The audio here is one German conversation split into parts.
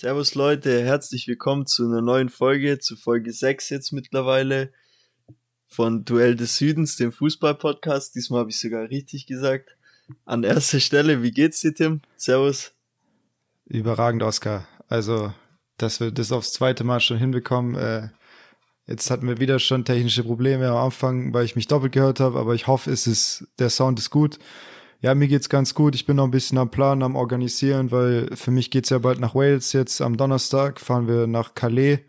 Servus Leute, herzlich willkommen zu einer neuen Folge, zu Folge 6 jetzt mittlerweile von Duell des Südens, dem Fußball-Podcast. Diesmal habe ich sogar richtig gesagt. An erster Stelle, wie geht's dir, Tim? Servus. Überragend, Oscar. Also, dass wir das aufs zweite Mal schon hinbekommen. Äh, jetzt hatten wir wieder schon technische Probleme am Anfang, weil ich mich doppelt gehört habe, aber ich hoffe, es ist, der Sound ist gut. Ja, mir geht's ganz gut. Ich bin noch ein bisschen am Plan, am Organisieren, weil für mich geht's ja bald nach Wales. Jetzt am Donnerstag fahren wir nach Calais,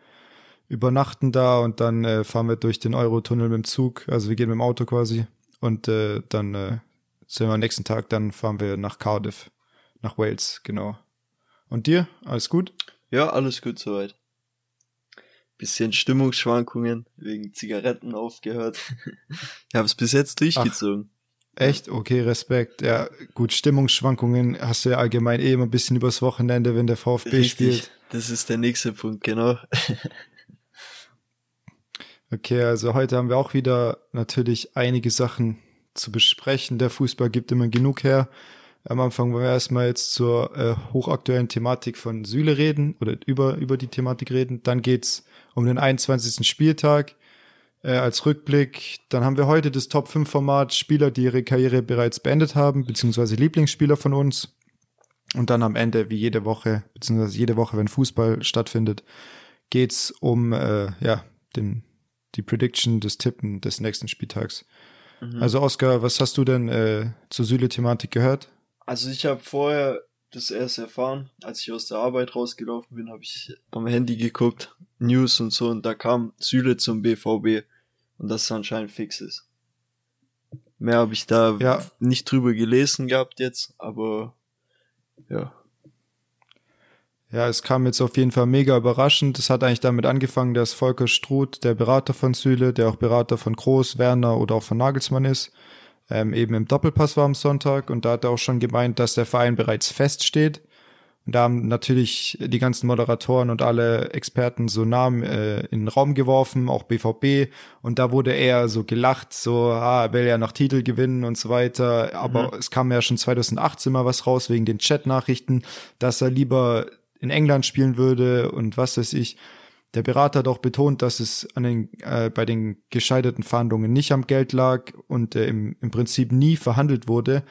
übernachten da und dann äh, fahren wir durch den Eurotunnel mit dem Zug. Also wir gehen mit dem Auto quasi. Und äh, dann äh, sind wir am nächsten Tag, dann fahren wir nach Cardiff, nach Wales, genau. Und dir? Alles gut? Ja, alles gut soweit. Bisschen Stimmungsschwankungen wegen Zigaretten aufgehört. ich habe es bis jetzt durchgezogen. Ach. Echt? Okay, Respekt. Ja, gut, Stimmungsschwankungen hast du ja allgemein eh immer ein bisschen übers Wochenende, wenn der VfB Richtig, spielt. Das ist der nächste Punkt, genau. okay, also heute haben wir auch wieder natürlich einige Sachen zu besprechen. Der Fußball gibt immer genug her. Am Anfang wollen wir erstmal jetzt zur äh, hochaktuellen Thematik von Süle reden oder über, über die Thematik reden. Dann geht's um den 21. Spieltag äh, als Rückblick. Dann haben wir heute das Top 5 Format Spieler, die ihre Karriere bereits beendet haben, beziehungsweise Lieblingsspieler von uns. Und dann am Ende, wie jede Woche, beziehungsweise jede Woche, wenn Fußball stattfindet, geht's um äh, ja den die Prediction des Tippen des nächsten Spieltags. Mhm. Also Oskar, was hast du denn äh, zur Süle-Thematik gehört? Also ich habe vorher das erst erfahren, als ich aus der Arbeit rausgelaufen bin, habe ich am Handy geguckt, News und so, und da kam Süle zum BVB und das anscheinend fix ist. Mehr habe ich da ja. nicht drüber gelesen gehabt jetzt, aber ja. Ja, es kam jetzt auf jeden Fall mega überraschend. Es hat eigentlich damit angefangen, dass Volker Struth, der Berater von Süle, der auch Berater von Groß, Werner oder auch von Nagelsmann ist, ähm, eben im Doppelpass war am Sonntag und da hat er auch schon gemeint, dass der Verein bereits feststeht. Und da haben natürlich die ganzen Moderatoren und alle Experten so Namen äh, in den Raum geworfen, auch BVB. Und da wurde eher so gelacht, so, ah, er will ja noch Titel gewinnen und so weiter. Aber mhm. es kam ja schon 2018 mal was raus wegen den Chat-Nachrichten, dass er lieber in England spielen würde und was weiß ich. Der Berater hat auch betont, dass es an den, äh, bei den gescheiterten Verhandlungen nicht am Geld lag und äh, im, im Prinzip nie verhandelt wurde,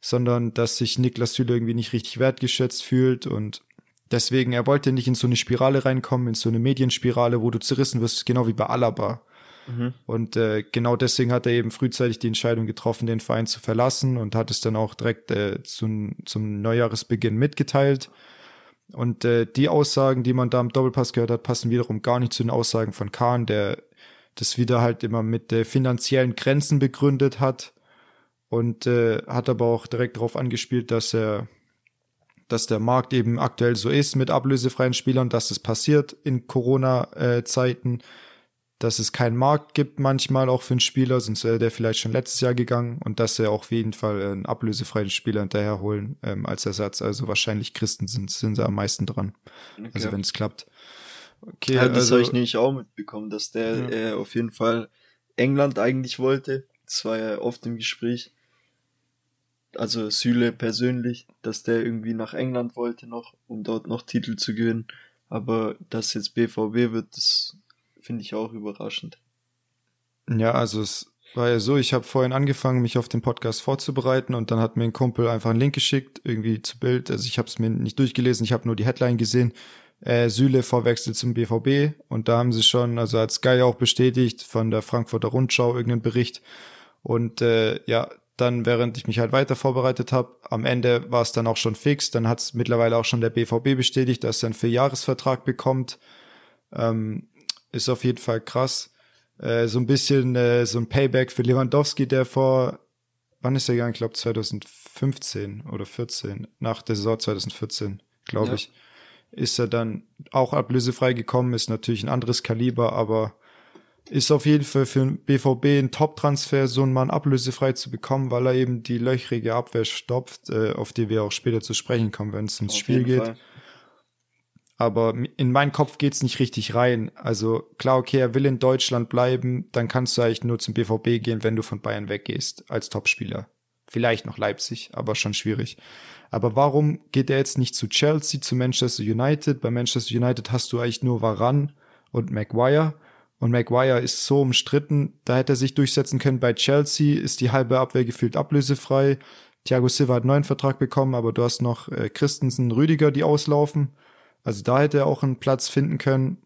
sondern dass sich Niklas Süle irgendwie nicht richtig wertgeschätzt fühlt und deswegen, er wollte nicht in so eine Spirale reinkommen, in so eine Medienspirale, wo du zerrissen wirst, genau wie bei Alaba. Mhm. Und äh, genau deswegen hat er eben frühzeitig die Entscheidung getroffen, den Verein zu verlassen und hat es dann auch direkt äh, zum, zum Neujahresbeginn mitgeteilt. Und äh, die Aussagen, die man da im Doppelpass gehört hat, passen wiederum gar nicht zu den Aussagen von Kahn, der das wieder halt immer mit äh, finanziellen Grenzen begründet hat und äh, hat aber auch direkt darauf angespielt, dass er dass der Markt eben aktuell so ist mit ablösefreien Spielern, dass es passiert in Corona-Zeiten, dass es keinen Markt gibt manchmal auch für einen Spieler, sonst wäre der vielleicht schon letztes Jahr gegangen und dass er auch auf jeden Fall einen ablösefreien Spieler hinterherholen ähm, als Ersatz. Also wahrscheinlich Christen sind, sind sie am meisten dran. Okay. Also wenn es klappt. Okay, ja, das also, habe ich nämlich auch mitbekommen, dass der ja. äh, auf jeden Fall England eigentlich wollte. Das war ja oft im Gespräch. Also Süle persönlich, dass der irgendwie nach England wollte noch, um dort noch Titel zu gewinnen. Aber dass jetzt BVB wird, das finde ich auch überraschend. Ja, also es war ja so, ich habe vorhin angefangen, mich auf den Podcast vorzubereiten und dann hat mir ein Kumpel einfach einen Link geschickt, irgendwie zu Bild. Also ich habe es mir nicht durchgelesen, ich habe nur die Headline gesehen. Äh, Süle vorwechselt zum BVB und da haben sie schon, also hat Sky auch bestätigt von der Frankfurter Rundschau irgendeinen Bericht. Und äh, ja, dann, während ich mich halt weiter vorbereitet habe, am Ende war es dann auch schon fix. Dann hat es mittlerweile auch schon der BVB bestätigt, dass er einen Vierjahresvertrag bekommt. Ähm, ist auf jeden Fall krass. Äh, so ein bisschen äh, so ein Payback für Lewandowski, der vor, wann ist er gegangen? Ich glaube 2015 oder 14, nach der Saison 2014, glaube ja. ich, ist er dann auch ablösefrei gekommen, ist natürlich ein anderes Kaliber, aber ist auf jeden Fall für den BVB ein Top-Transfer, so einen Mann ablösefrei zu bekommen, weil er eben die löchrige Abwehr stopft, äh, auf die wir auch später zu sprechen kommen, wenn es ums Spiel geht. Fall aber in meinen Kopf geht's nicht richtig rein. Also klar, okay, er will in Deutschland bleiben, dann kannst du eigentlich nur zum BVB gehen, wenn du von Bayern weggehst als Topspieler. Vielleicht noch Leipzig, aber schon schwierig. Aber warum geht er jetzt nicht zu Chelsea, zu Manchester United? Bei Manchester United hast du eigentlich nur Varan und Maguire. Und Maguire ist so umstritten, da hätte er sich durchsetzen können. Bei Chelsea ist die halbe Abwehr gefühlt ablösefrei. Thiago Silva hat einen neuen Vertrag bekommen, aber du hast noch äh, Christensen, Rüdiger, die auslaufen. Also da hätte er auch einen Platz finden können.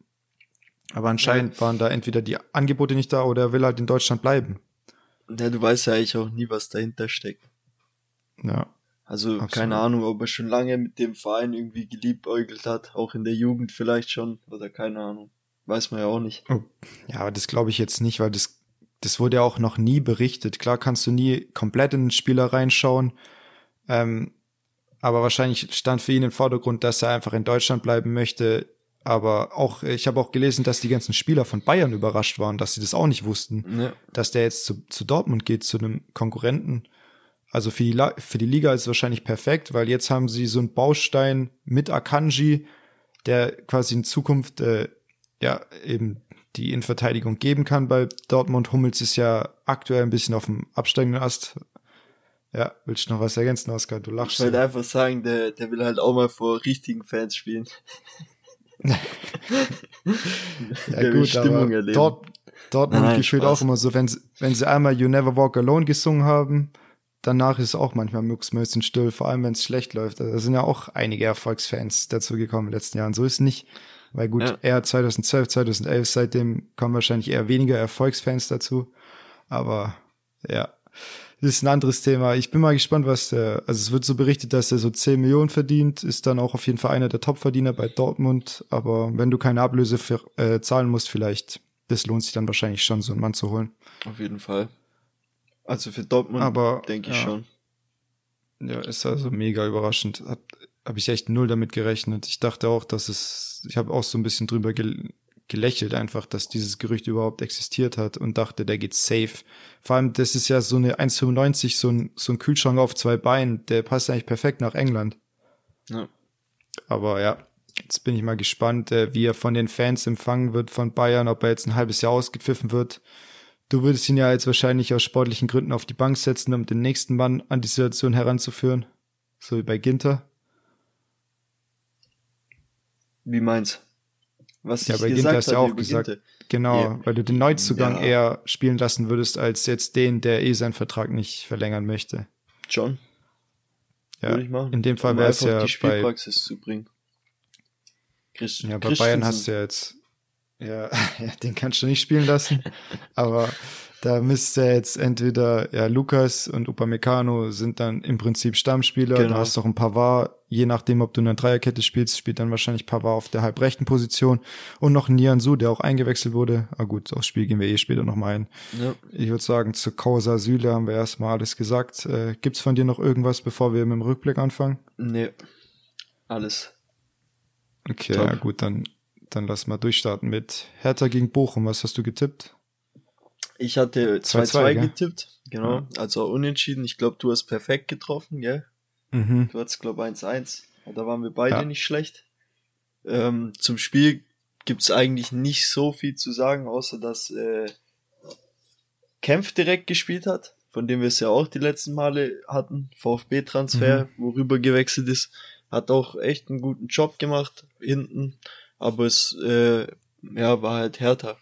Aber anscheinend ja. waren da entweder die Angebote nicht da oder er will halt in Deutschland bleiben. Ja, du weißt ja eigentlich auch nie, was dahinter steckt. Ja. Also absolut. keine Ahnung, ob er schon lange mit dem Verein irgendwie geliebäugelt hat, auch in der Jugend vielleicht schon, oder keine Ahnung. Weiß man ja auch nicht. Oh. Ja, aber das glaube ich jetzt nicht, weil das, das wurde ja auch noch nie berichtet. Klar kannst du nie komplett in den Spieler reinschauen. Ähm, aber wahrscheinlich stand für ihn im Vordergrund, dass er einfach in Deutschland bleiben möchte. Aber auch, ich habe auch gelesen, dass die ganzen Spieler von Bayern überrascht waren, dass sie das auch nicht wussten, ja. dass der jetzt zu, zu Dortmund geht, zu einem Konkurrenten. Also für die, für die Liga ist es wahrscheinlich perfekt, weil jetzt haben sie so einen Baustein mit Akanji, der quasi in Zukunft äh, ja eben die Innenverteidigung geben kann bei Dortmund. Hummels ist ja aktuell ein bisschen auf dem absteigenden Ast. Ja, willst du noch was ergänzen, Oskar? Du lachst. Ich wollte einfach sagen, der, der will halt auch mal vor richtigen Fans spielen. ja der gut, Stimmung erleben. Dort, Dortmund Nein, gefühlt auch immer so, wenn sie, wenn sie einmal You Never Walk Alone gesungen haben, danach ist es auch manchmal mucksmäuschen still, vor allem wenn es schlecht läuft. Also, da sind ja auch einige Erfolgsfans dazu gekommen in den letzten Jahren. So ist es nicht. Weil gut, ja. er 2012, 2011, seitdem kommen wahrscheinlich eher weniger Erfolgsfans dazu. Aber ja, das ist ein anderes Thema. Ich bin mal gespannt, was der, also es wird so berichtet, dass er so 10 Millionen verdient, ist dann auch auf jeden Fall einer der Topverdiener bei Dortmund. Aber wenn du keine Ablöse für, äh, zahlen musst, vielleicht, das lohnt sich dann wahrscheinlich schon, so einen Mann zu holen. Auf jeden Fall. Also für Dortmund aber, denke ich ja. schon. Ja, ist also mega überraschend. Hab, hab ich echt null damit gerechnet. Ich dachte auch, dass es, ich habe auch so ein bisschen drüber gel gelächelt einfach, dass dieses Gerücht überhaupt existiert hat und dachte, der geht safe. Vor allem, das ist ja so eine 1,95, so ein, so ein Kühlschrank auf zwei Beinen, der passt eigentlich perfekt nach England. Ja. Aber ja, jetzt bin ich mal gespannt, äh, wie er von den Fans empfangen wird von Bayern, ob er jetzt ein halbes Jahr ausgepfiffen wird. Du würdest ihn ja jetzt wahrscheinlich aus sportlichen Gründen auf die Bank setzen, um den nächsten Mann an die Situation heranzuführen. So wie bei Ginter. Wie meinst was ja, bei Ginter hast du ja auch gesagt, genau, yeah. weil du den Neuzugang ja. eher spielen lassen würdest, als jetzt den, der eh seinen Vertrag nicht verlängern möchte. John. Ja, in dem Fall wäre es ja die Spielpraxis bei, zu bringen. Christ ja, bei Bayern hast du ja jetzt, ja, den kannst du nicht spielen lassen, aber da müsste jetzt entweder, ja, Lukas und Upamecano sind dann im Prinzip Stammspieler. Genau. Du hast noch ein Pavard, je nachdem, ob du in einer Dreierkette spielst, spielt dann wahrscheinlich Pavard auf der halbrechten Position. Und noch Nianzu, der auch eingewechselt wurde. Ah gut, aufs Spiel gehen wir eh später nochmal ein. Ja. Ich würde sagen, zu Causa Süle haben wir erstmal alles gesagt. Äh, gibt's von dir noch irgendwas, bevor wir mit dem Rückblick anfangen? Nee. Alles. Okay, Top. ja gut, dann, dann lass mal durchstarten mit Hertha gegen Bochum. Was hast du getippt? Ich hatte 2-2 getippt, genau. Ja. Also unentschieden. Ich glaube, du hast perfekt getroffen, gell? Mhm. Du hattest, glaube 1-1. Da waren wir beide ja. nicht schlecht. Ähm, zum Spiel gibt's eigentlich nicht so viel zu sagen, außer dass äh, Kempf direkt gespielt hat, von dem wir es ja auch die letzten Male hatten. VfB-Transfer, mhm. worüber gewechselt ist. Hat auch echt einen guten Job gemacht hinten. Aber es äh, ja, war halt härter.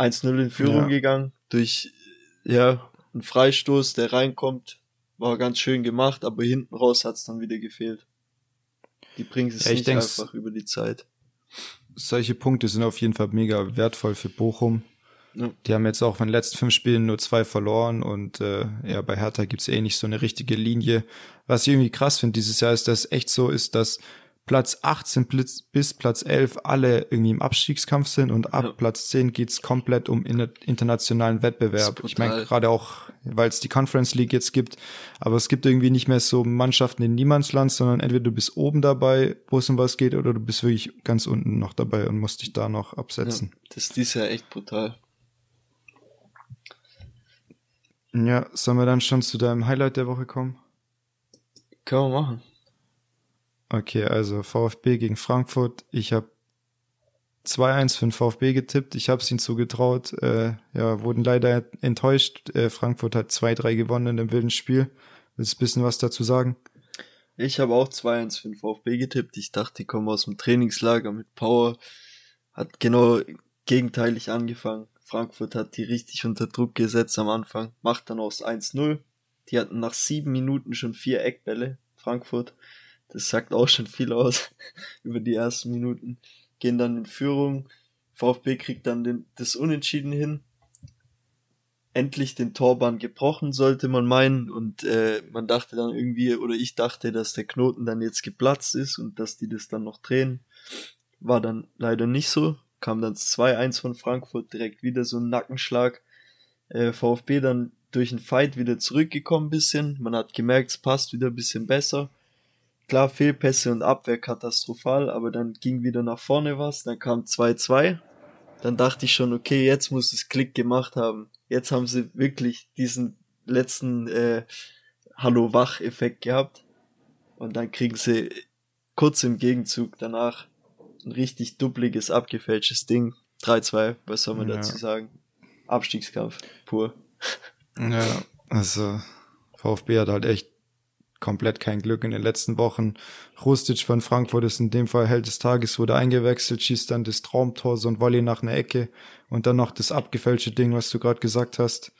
1-0 in Führung ja. gegangen durch ja, einen Freistoß, der reinkommt. War ganz schön gemacht, aber hinten raus hat's dann wieder gefehlt. Die bringen es ja, nicht einfach über die Zeit. Solche Punkte sind auf jeden Fall mega wertvoll für Bochum. Ja. Die haben jetzt auch von den letzten fünf Spielen nur zwei verloren und äh, ja, bei Hertha gibt's eh nicht so eine richtige Linie. Was ich irgendwie krass finde dieses Jahr ist, dass es echt so ist, dass Platz 18 bis Platz 11 alle irgendwie im Abstiegskampf sind und ab ja. Platz 10 geht's komplett um internationalen Wettbewerb. Ich meine gerade auch, weil es die Conference League jetzt gibt, aber es gibt irgendwie nicht mehr so Mannschaften in Niemandsland, sondern entweder du bist oben dabei, wo es um was geht, oder du bist wirklich ganz unten noch dabei und musst dich da noch absetzen. Ja, das ist dieses Jahr echt brutal. Ja, sollen wir dann schon zu deinem Highlight der Woche kommen? Können wir machen. Okay, also VfB gegen Frankfurt. Ich habe 2-1 für den VfB getippt. Ich habe es ihnen zugetraut. Äh, ja, wurden leider enttäuscht. Äh, Frankfurt hat 2-3 gewonnen in dem wilden Spiel. Willst du ein bisschen was dazu sagen? Ich habe auch 2-1 für den VfB getippt. Ich dachte, die kommen aus dem Trainingslager mit Power. Hat genau gegenteilig angefangen. Frankfurt hat die richtig unter Druck gesetzt am Anfang. Macht dann aus 1-0. Die hatten nach sieben Minuten schon vier Eckbälle. Frankfurt. Das sagt auch schon viel aus über die ersten Minuten. Gehen dann in Führung. VfB kriegt dann den, das Unentschieden hin. Endlich den Torbahn gebrochen, sollte man meinen. Und äh, man dachte dann irgendwie, oder ich dachte, dass der Knoten dann jetzt geplatzt ist und dass die das dann noch drehen. War dann leider nicht so. Kam dann 2-1 von Frankfurt, direkt wieder so ein Nackenschlag. Äh, VfB dann durch den Fight wieder zurückgekommen bisschen. Man hat gemerkt, es passt wieder ein bisschen besser. Klar, Fehlpässe und Abwehr katastrophal, aber dann ging wieder nach vorne was, dann kam 2-2. Dann dachte ich schon, okay, jetzt muss es Klick gemacht haben. Jetzt haben sie wirklich diesen letzten äh, Hallo-Wach-Effekt gehabt. Und dann kriegen sie kurz im Gegenzug danach ein richtig duppliges, abgefälschtes Ding. 3-2, was soll man ja. dazu sagen? Abstiegskampf, pur. Ja, also VfB hat halt echt komplett kein Glück in den letzten Wochen. Rustic von Frankfurt ist in dem Fall Held des Tages, wurde eingewechselt, schießt dann das Traumtor, so ein Volley nach einer Ecke und dann noch das abgefälschte Ding, was du gerade gesagt hast.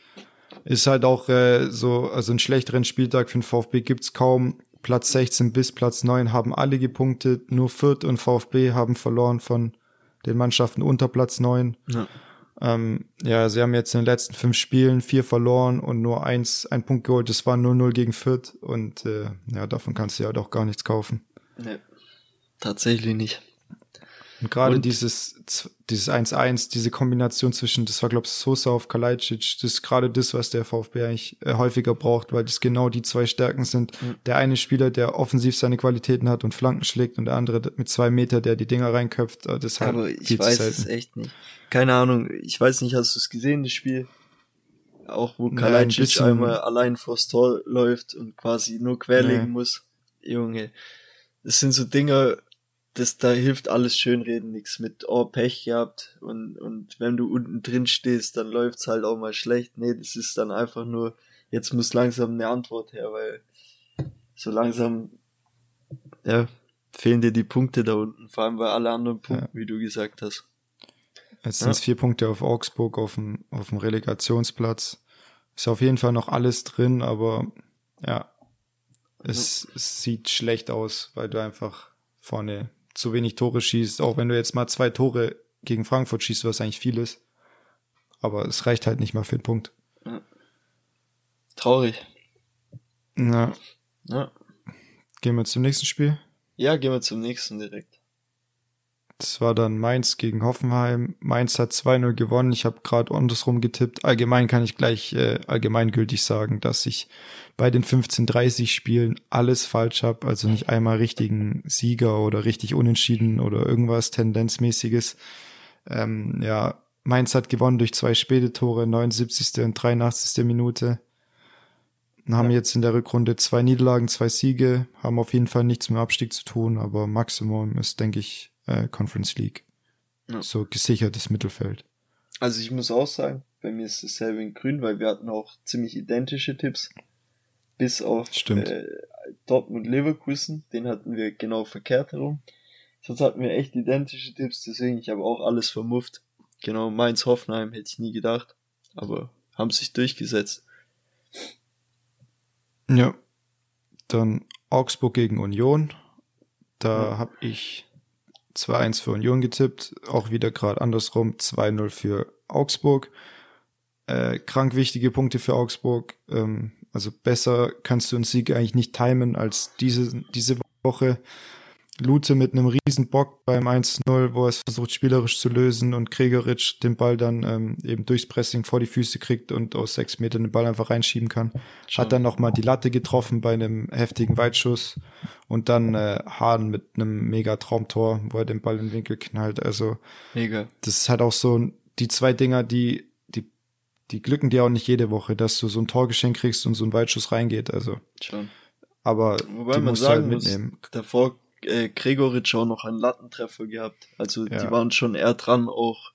Ist halt auch äh, so, also einen schlechteren Spieltag für den VfB gibt's kaum. Platz 16 bis Platz 9 haben alle gepunktet, nur Fürth und VfB haben verloren von den Mannschaften unter Platz 9. Ja. Ähm, ja, sie haben jetzt in den letzten fünf Spielen vier verloren und nur eins, ein Punkt geholt. Das war 0-0 gegen Fürth und äh, ja, davon kannst du ja doch gar nichts kaufen. Nee, tatsächlich nicht. Und gerade dieses dieses 1-1, diese Kombination zwischen, das war glaube ich Sosa auf Kalajdzic, das ist gerade das, was der VfB eigentlich äh, häufiger braucht, weil das genau die zwei Stärken sind. Mhm. Der eine Spieler, der offensiv seine Qualitäten hat und Flanken schlägt und der andere mit zwei Meter, der die Dinger reinköpft. Äh, das Aber halt ich weiß es echt nicht. Keine Ahnung, ich weiß nicht, hast du es gesehen, das Spiel? Auch wo Kalajdzic ja, ein einmal allein vors Tor läuft und quasi nur querlegen nee. muss. Junge, das sind so Dinger, das, da hilft alles Schönreden nichts mit, oh, Pech gehabt und, und wenn du unten drin stehst, dann läuft's halt auch mal schlecht. Nee, das ist dann einfach nur, jetzt muss langsam eine Antwort her, weil so langsam, ja, fehlen dir die Punkte da unten, vor allem bei alle anderen Punkten, ja. wie du gesagt hast. Jetzt sind es vier Punkte auf Augsburg auf dem, auf dem Relegationsplatz. Ist auf jeden Fall noch alles drin, aber ja, es, es sieht schlecht aus, weil du einfach vorne zu wenig Tore schießt, auch wenn du jetzt mal zwei Tore gegen Frankfurt schießt, was eigentlich viel ist. Aber es reicht halt nicht mal für den Punkt. Ja. Traurig. Na. Ja. Gehen wir zum nächsten Spiel? Ja, gehen wir zum nächsten direkt. Das war dann Mainz gegen Hoffenheim. Mainz hat 2-0 gewonnen. Ich habe gerade andersrum getippt. Allgemein kann ich gleich äh, allgemeingültig sagen, dass ich bei den 15-30 Spielen alles falsch habe. Also nicht einmal richtigen Sieger oder richtig unentschieden oder irgendwas Tendenzmäßiges. Ähm, ja, Mainz hat gewonnen durch zwei späte Tore, 79. und 83. Minute. Haben ja. jetzt in der Rückrunde zwei Niederlagen, zwei Siege, haben auf jeden Fall nichts mit Abstieg zu tun, aber Maximum ist, denke ich, äh, Conference League. Ja. So gesichertes Mittelfeld. Also ich muss auch sagen, bei mir ist dasselbe in Grün, weil wir hatten auch ziemlich identische Tipps. Bis auf äh, Dortmund Leverkusen, den hatten wir genau verkehrt herum. Sonst hatten wir echt identische Tipps, deswegen ich habe auch alles vermufft. Genau, Mainz Hoffenheim hätte ich nie gedacht, aber haben sich durchgesetzt. Ja. Dann Augsburg gegen Union. Da ja. habe ich 2-1 für Union getippt, auch wieder gerade andersrum, 2-0 für Augsburg. Äh, krank wichtige Punkte für Augsburg. Ähm, also besser kannst du einen Sieg eigentlich nicht timen als diese, diese Woche. Lute mit einem riesen Bock beim 1-0, wo er es versucht spielerisch zu lösen und Gregoritsch den Ball dann ähm, eben durchs Pressing vor die Füße kriegt und aus sechs Metern den Ball einfach reinschieben kann. Schon. Hat dann nochmal die Latte getroffen bei einem heftigen Weitschuss und dann äh, Hahn mit einem mega Traumtor, wo er den Ball in den Winkel knallt. Also mega. das ist halt auch so die zwei Dinger, die die die glücken dir auch nicht jede Woche, dass du so ein Torgeschenk kriegst und so ein Weitschuss reingeht. Also schon. Aber Wobei man halt sagen halt muss, davor äh, Gregoritsch auch noch einen Lattentreffer gehabt. Also ja. die waren schon eher dran, auch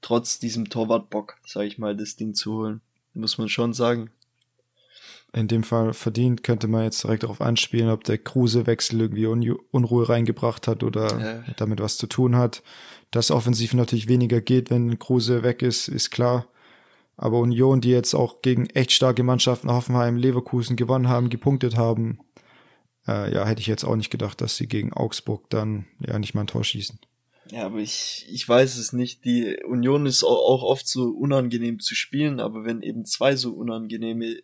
trotz diesem Torwartbock, sag ich mal, das Ding zu holen. Muss man schon sagen. In dem Fall verdient, könnte man jetzt direkt darauf anspielen, ob der Kruse-Wechsel irgendwie Un Unruhe reingebracht hat oder ja. damit was zu tun hat. Dass offensiv natürlich weniger geht, wenn Kruse weg ist, ist klar. Aber Union, die jetzt auch gegen echt starke Mannschaften Hoffenheim, Leverkusen gewonnen haben, gepunktet haben, äh, ja, hätte ich jetzt auch nicht gedacht, dass sie gegen Augsburg dann ja nicht mal ein Tor schießen. Ja, aber ich, ich weiß es nicht. Die Union ist auch oft so unangenehm zu spielen, aber wenn eben zwei so unangenehme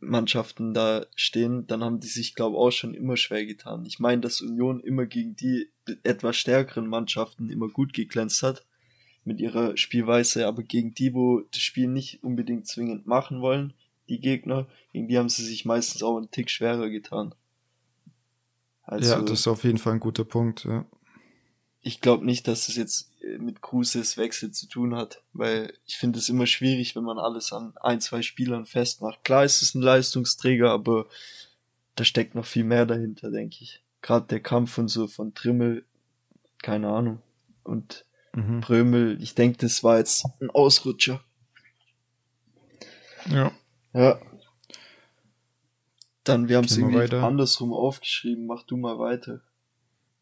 Mannschaften da stehen, dann haben die sich, glaube ich, auch schon immer schwer getan. Ich meine, dass Union immer gegen die etwas stärkeren Mannschaften immer gut geglänzt hat mit ihrer Spielweise, aber gegen die, wo das Spiel nicht unbedingt zwingend machen wollen, die Gegner, gegen die haben sie sich meistens auch einen Tick schwerer getan. Also, ja, das ist auf jeden Fall ein guter Punkt, ja. Ich glaube nicht, dass es jetzt äh, mit Cruces Wechsel zu tun hat, weil ich finde es immer schwierig, wenn man alles an ein, zwei Spielern festmacht. Klar ist es ein Leistungsträger, aber da steckt noch viel mehr dahinter, denke ich. Gerade der Kampf und so von Trimmel, keine Ahnung. Und mhm. Prömel, ich denke, das war jetzt ein Ausrutscher. Ja. Ja. Dann, wir haben es irgendwie weiter. andersrum aufgeschrieben. Mach du mal weiter.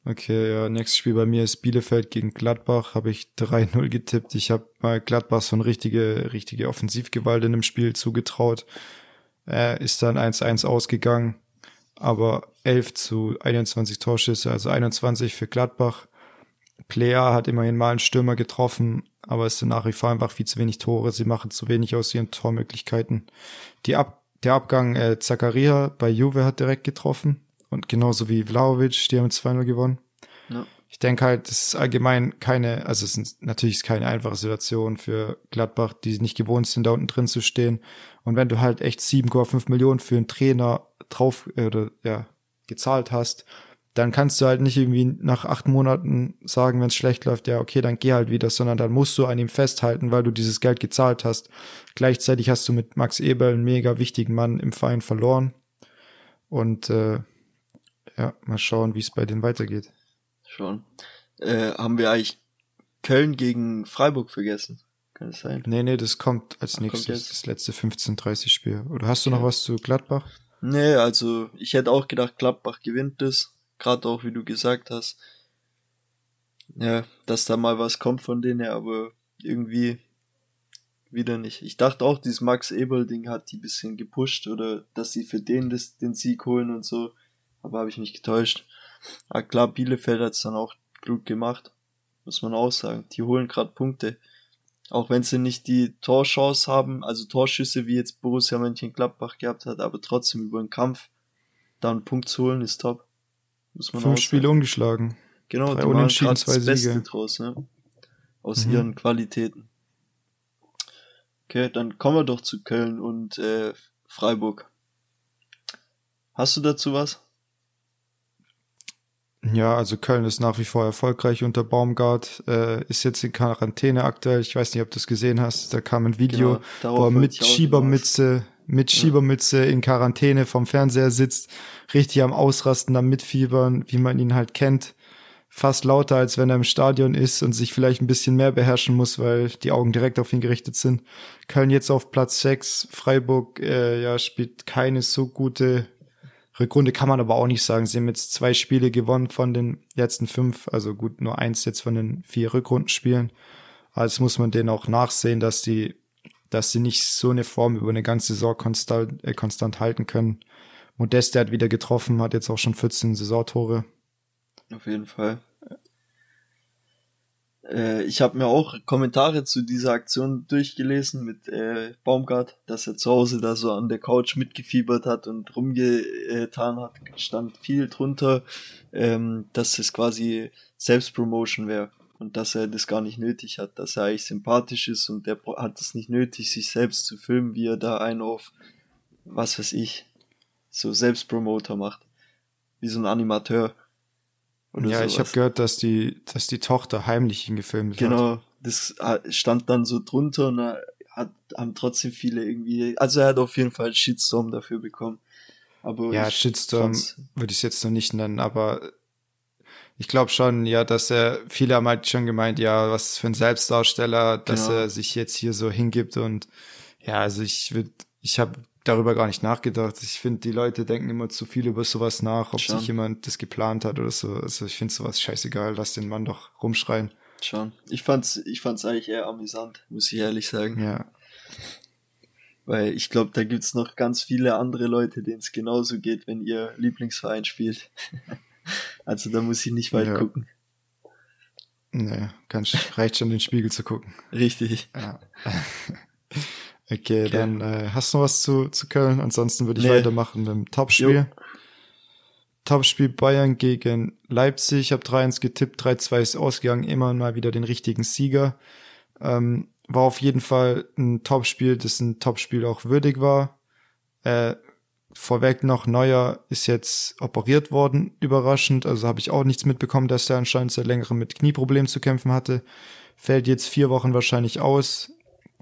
Okay, ja, nächstes Spiel bei mir ist Bielefeld gegen Gladbach. Habe ich 3-0 getippt. Ich habe mal Gladbach so eine richtige, richtige Offensivgewalt in dem Spiel zugetraut. Äh, ist dann 1-1 ausgegangen. Aber 11 zu 21 Torschüsse, also 21 für Gladbach. Player hat immerhin mal einen Stürmer getroffen, aber es sind nach wie vor einfach viel zu wenig Tore. Sie machen zu wenig aus ihren Tormöglichkeiten. Die Ab der Abgang äh, Zakaria bei Juve hat direkt getroffen und genauso wie Vlaovic, die haben 2-0 gewonnen. Ja. Ich denke halt, es ist allgemein keine, also es ist natürlich keine einfache Situation für Gladbach, die nicht gewohnt sind, da unten drin zu stehen. Und wenn du halt echt 7,5 Millionen für einen Trainer drauf äh, oder ja gezahlt hast dann kannst du halt nicht irgendwie nach acht Monaten sagen, wenn es schlecht läuft, ja, okay, dann geh halt wieder, sondern dann musst du an ihm festhalten, weil du dieses Geld gezahlt hast. Gleichzeitig hast du mit Max Eberl einen mega wichtigen Mann im Verein verloren. Und äh, ja, mal schauen, wie es bei denen weitergeht. Schon. Äh, haben wir eigentlich Köln gegen Freiburg vergessen? Kann es sein? Nee, nee, das kommt als Ach, nächstes, kommt das letzte 15-30 Spiel. Oder hast du okay. noch was zu Gladbach? Nee, also ich hätte auch gedacht, Gladbach gewinnt das gerade auch wie du gesagt hast, ja, dass da mal was kommt von denen, aber irgendwie wieder nicht. Ich dachte auch, dieses Max Eberl-Ding hat die bisschen gepusht oder dass sie für den das, den Sieg holen und so, aber habe ich mich getäuscht. Aber klar, Bielefeld hat es dann auch gut gemacht, muss man auch sagen. Die holen gerade Punkte. Auch wenn sie nicht die Torchance haben, also Torschüsse wie jetzt Borussia Mönchengladbach gehabt hat, aber trotzdem über den Kampf da einen Punkt zu holen ist top. Muss man Fünf Spiele ungeschlagen. Genau, Drei die Unentschieden, zwei das Beste Siege. draus, ne? Aus mhm. ihren Qualitäten. Okay, dann kommen wir doch zu Köln und äh, Freiburg. Hast du dazu was? Ja, also Köln ist nach wie vor erfolgreich unter Baumgart, äh, ist jetzt in Quarantäne aktuell. Ich weiß nicht, ob du es gesehen hast. Da kam ein Video, genau, wo er mit Schiebermütze, mit Schiebermütze in Quarantäne vom Fernseher sitzt, richtig am Ausrasten, am Mitfiebern, wie man ihn halt kennt. Fast lauter, als wenn er im Stadion ist und sich vielleicht ein bisschen mehr beherrschen muss, weil die Augen direkt auf ihn gerichtet sind. Köln jetzt auf Platz 6, Freiburg äh, ja spielt keine so gute Rückrunde, kann man aber auch nicht sagen. Sie haben jetzt zwei Spiele gewonnen von den letzten fünf, also gut, nur eins jetzt von den vier Rückrundenspielen. Also muss man denen auch nachsehen, dass die dass sie nicht so eine Form über eine ganze Saison konstant, äh, konstant halten können. Modeste hat wieder getroffen, hat jetzt auch schon 14 Saisontore. Auf jeden Fall. Äh, ich habe mir auch Kommentare zu dieser Aktion durchgelesen mit äh, Baumgart, dass er zu Hause da so an der Couch mitgefiebert hat und rumgetan hat. Stand viel drunter, ähm, dass es quasi Selbstpromotion wäre und dass er das gar nicht nötig hat, dass er eigentlich sympathisch ist und der hat es nicht nötig, sich selbst zu filmen, wie er da einen auf, was weiß ich, so Selbstpromoter macht. Wie so ein Animateur. Ja, sowas. ich habe gehört, dass die, dass die Tochter heimlich ihn gefilmt genau, hat. Genau, das stand dann so drunter und hat, haben trotzdem viele irgendwie, also er hat auf jeden Fall einen Shitstorm dafür bekommen. Aber ja, Shitstorm würde ich es jetzt noch nicht nennen, aber ich glaube schon, ja, dass er, viele haben halt schon gemeint, ja, was für ein Selbstdarsteller, dass genau. er sich jetzt hier so hingibt und ja, also ich würde, ich habe darüber gar nicht nachgedacht. Ich finde, die Leute denken immer zu viel über sowas nach, ob schon. sich jemand das geplant hat oder so. Also ich finde sowas scheißegal, lass den Mann doch rumschreien. Schon. Ich fand's, ich fand's eigentlich eher amüsant, muss ich ehrlich sagen. Ja. Weil ich glaube, da gibt's noch ganz viele andere Leute, denen es genauso geht, wenn ihr Lieblingsverein spielt. also da muss ich nicht weit ja. gucken. Nee, kann, reicht schon, den Spiegel zu gucken. Richtig. Ja. Okay, okay. dann äh, hast du noch was zu, zu Köln? Ansonsten würde ich nee. weitermachen mit dem Topspiel. Topspiel Bayern gegen Leipzig. Ich habe 3-1 getippt, 3-2 ist ausgegangen, immer mal wieder den richtigen Sieger. Ähm, war auf jeden Fall ein Topspiel, das ein Topspiel auch würdig war. Äh, vorweg noch, Neuer ist jetzt operiert worden, überraschend. Also habe ich auch nichts mitbekommen, dass er anscheinend seit längerem mit Knieproblemen zu kämpfen hatte. Fällt jetzt vier Wochen wahrscheinlich aus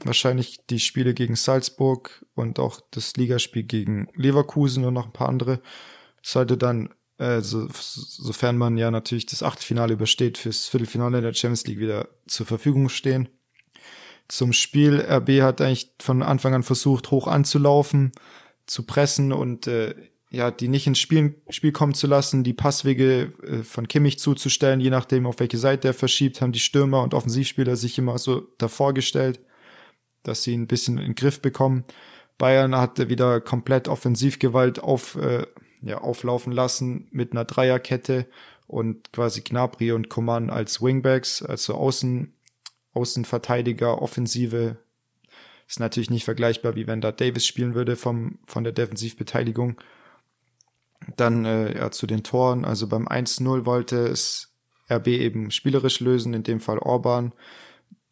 wahrscheinlich die Spiele gegen Salzburg und auch das Ligaspiel gegen Leverkusen und noch ein paar andere. Sollte dann, äh, so, sofern man ja natürlich das Achtelfinale übersteht, fürs Viertelfinale der Champions League wieder zur Verfügung stehen. Zum Spiel, RB hat eigentlich von Anfang an versucht, hoch anzulaufen, zu pressen und äh, ja, die nicht ins Spiel, Spiel kommen zu lassen, die Passwege äh, von Kimmich zuzustellen, je nachdem, auf welche Seite er verschiebt, haben die Stürmer und Offensivspieler sich immer so davor gestellt dass sie ein bisschen in den Griff bekommen. Bayern hatte wieder komplett Offensivgewalt auf, äh, ja, auflaufen lassen mit einer Dreierkette und quasi Gnabry und Coman als Wingbacks, also Außen, Außenverteidiger, Offensive. Ist natürlich nicht vergleichbar, wie wenn da Davis spielen würde vom, von der Defensivbeteiligung. Dann äh, ja, zu den Toren. Also beim 1-0 wollte es RB eben spielerisch lösen, in dem Fall Orban.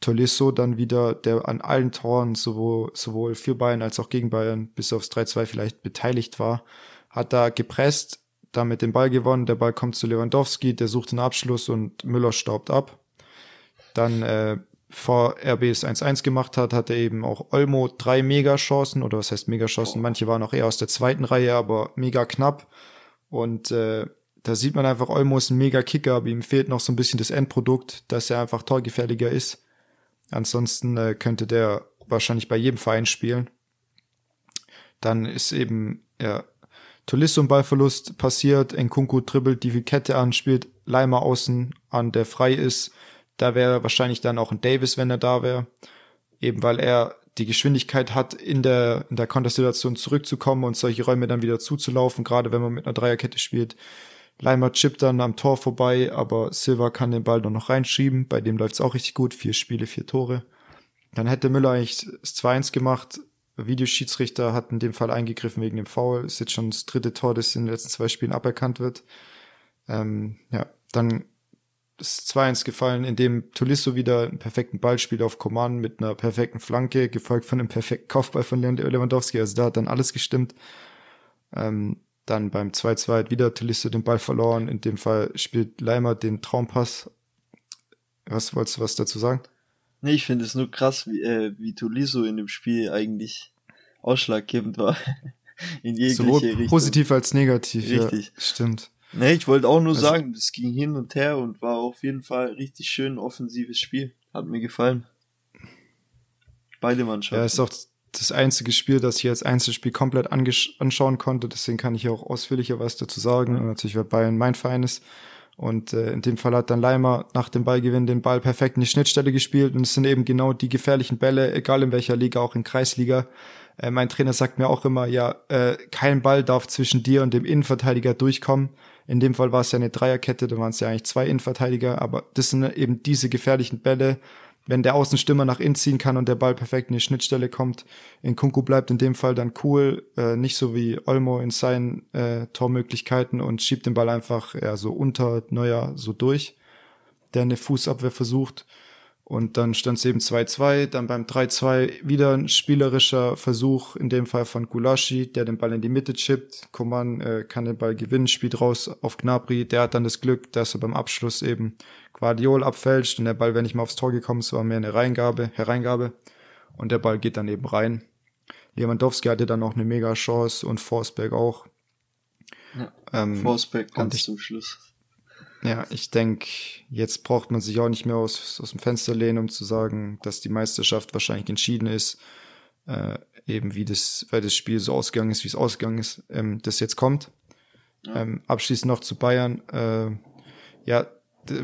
Tolisso dann wieder, der an allen Toren sowohl, sowohl für Bayern als auch gegen Bayern bis aufs 3-2 vielleicht beteiligt war, hat da gepresst, damit den Ball gewonnen. Der Ball kommt zu Lewandowski, der sucht den Abschluss und Müller staubt ab. Dann äh, vor RB es 1-1 gemacht hat, hatte eben auch Olmo drei Megachancen, oder was heißt Megachancen? Manche waren auch eher aus der zweiten Reihe, aber mega knapp. Und äh, da sieht man einfach, Olmo ist ein mega Kicker, aber ihm fehlt noch so ein bisschen das Endprodukt, dass er einfach torgefährlicher ist. Ansonsten äh, könnte der wahrscheinlich bei jedem Verein spielen. Dann ist eben, ja, Tolisso ein Ballverlust passiert, Nkunku dribbelt die Kette an, spielt Leimer außen an, der frei ist. Da wäre wahrscheinlich dann auch ein Davis, wenn er da wäre. Eben weil er die Geschwindigkeit hat, in der, in der Kontersituation zurückzukommen und solche Räume dann wieder zuzulaufen, gerade wenn man mit einer Dreierkette spielt. Leimer chippt dann am Tor vorbei, aber Silva kann den Ball noch reinschieben. Bei dem läuft's auch richtig gut. Vier Spiele, vier Tore. Dann hätte Müller eigentlich das 2-1 gemacht. Videoschiedsrichter hat in dem Fall eingegriffen wegen dem Foul. Ist jetzt schon das dritte Tor, das in den letzten zwei Spielen aberkannt wird. Ähm, ja, dann ist 2-1 gefallen, in dem Tolisso wieder einen perfekten Ball spielt auf Command mit einer perfekten Flanke, gefolgt von einem perfekten Kaufball von Lewandowski. Also da hat dann alles gestimmt. Ähm, dann beim 2-2 wieder Tolisso den Ball verloren. In dem Fall spielt Leimer den Traumpass. Was wolltest du was dazu sagen? Nee, ich finde es nur krass, wie, äh, wie Tolisso in dem Spiel eigentlich ausschlaggebend war. in jegliche Sowohl Richtung. positiv als negativ. Richtig. Ja, stimmt. Nee, ich wollte auch nur also, sagen, das ging hin und her und war auf jeden Fall richtig schön offensives Spiel. Hat mir gefallen. Beide Mannschaften. Ja, ist auch das einzige Spiel, das ich als Einzelspiel komplett anschauen konnte. Deswegen kann ich hier auch ausführlicher was dazu sagen. Und natürlich, weil Bayern mein Verein ist. Und äh, in dem Fall hat dann Leimer nach dem Ballgewinn den Ball perfekt in die Schnittstelle gespielt. Und es sind eben genau die gefährlichen Bälle, egal in welcher Liga, auch in Kreisliga. Äh, mein Trainer sagt mir auch immer, ja, äh, kein Ball darf zwischen dir und dem Innenverteidiger durchkommen. In dem Fall war es ja eine Dreierkette, da waren es ja eigentlich zwei Innenverteidiger, aber das sind eben diese gefährlichen Bälle, wenn der Außenstürmer nach innen ziehen kann und der Ball perfekt in die Schnittstelle kommt. In Kunku bleibt in dem Fall dann cool, äh, nicht so wie Olmo in seinen äh, Tormöglichkeiten und schiebt den Ball einfach ja, so unter Neuer so durch, der eine Fußabwehr versucht. Und dann stand es eben 2-2, dann beim 3-2 wieder ein spielerischer Versuch, in dem Fall von Gulaschi, der den Ball in die Mitte chippt. Koman äh, kann den Ball gewinnen, spielt raus auf Gnabry, der hat dann das Glück, dass er beim Abschluss eben Guardiol abfälscht und der Ball wäre nicht mal aufs Tor gekommen, es war mehr eine Reingabe, Hereingabe und der Ball geht dann eben rein. Lewandowski hatte dann noch eine mega Chance und Forsberg auch. Ja, ähm, Forsberg ganz ich, zum Schluss. Ja, ich denke, jetzt braucht man sich auch nicht mehr aus, aus dem Fenster lehnen, um zu sagen, dass die Meisterschaft wahrscheinlich entschieden ist. Äh, eben wie das, weil das Spiel so ausgegangen ist, wie es ausgegangen ist, ähm, das jetzt kommt. Ja. Ähm, abschließend noch zu Bayern. Äh, ja,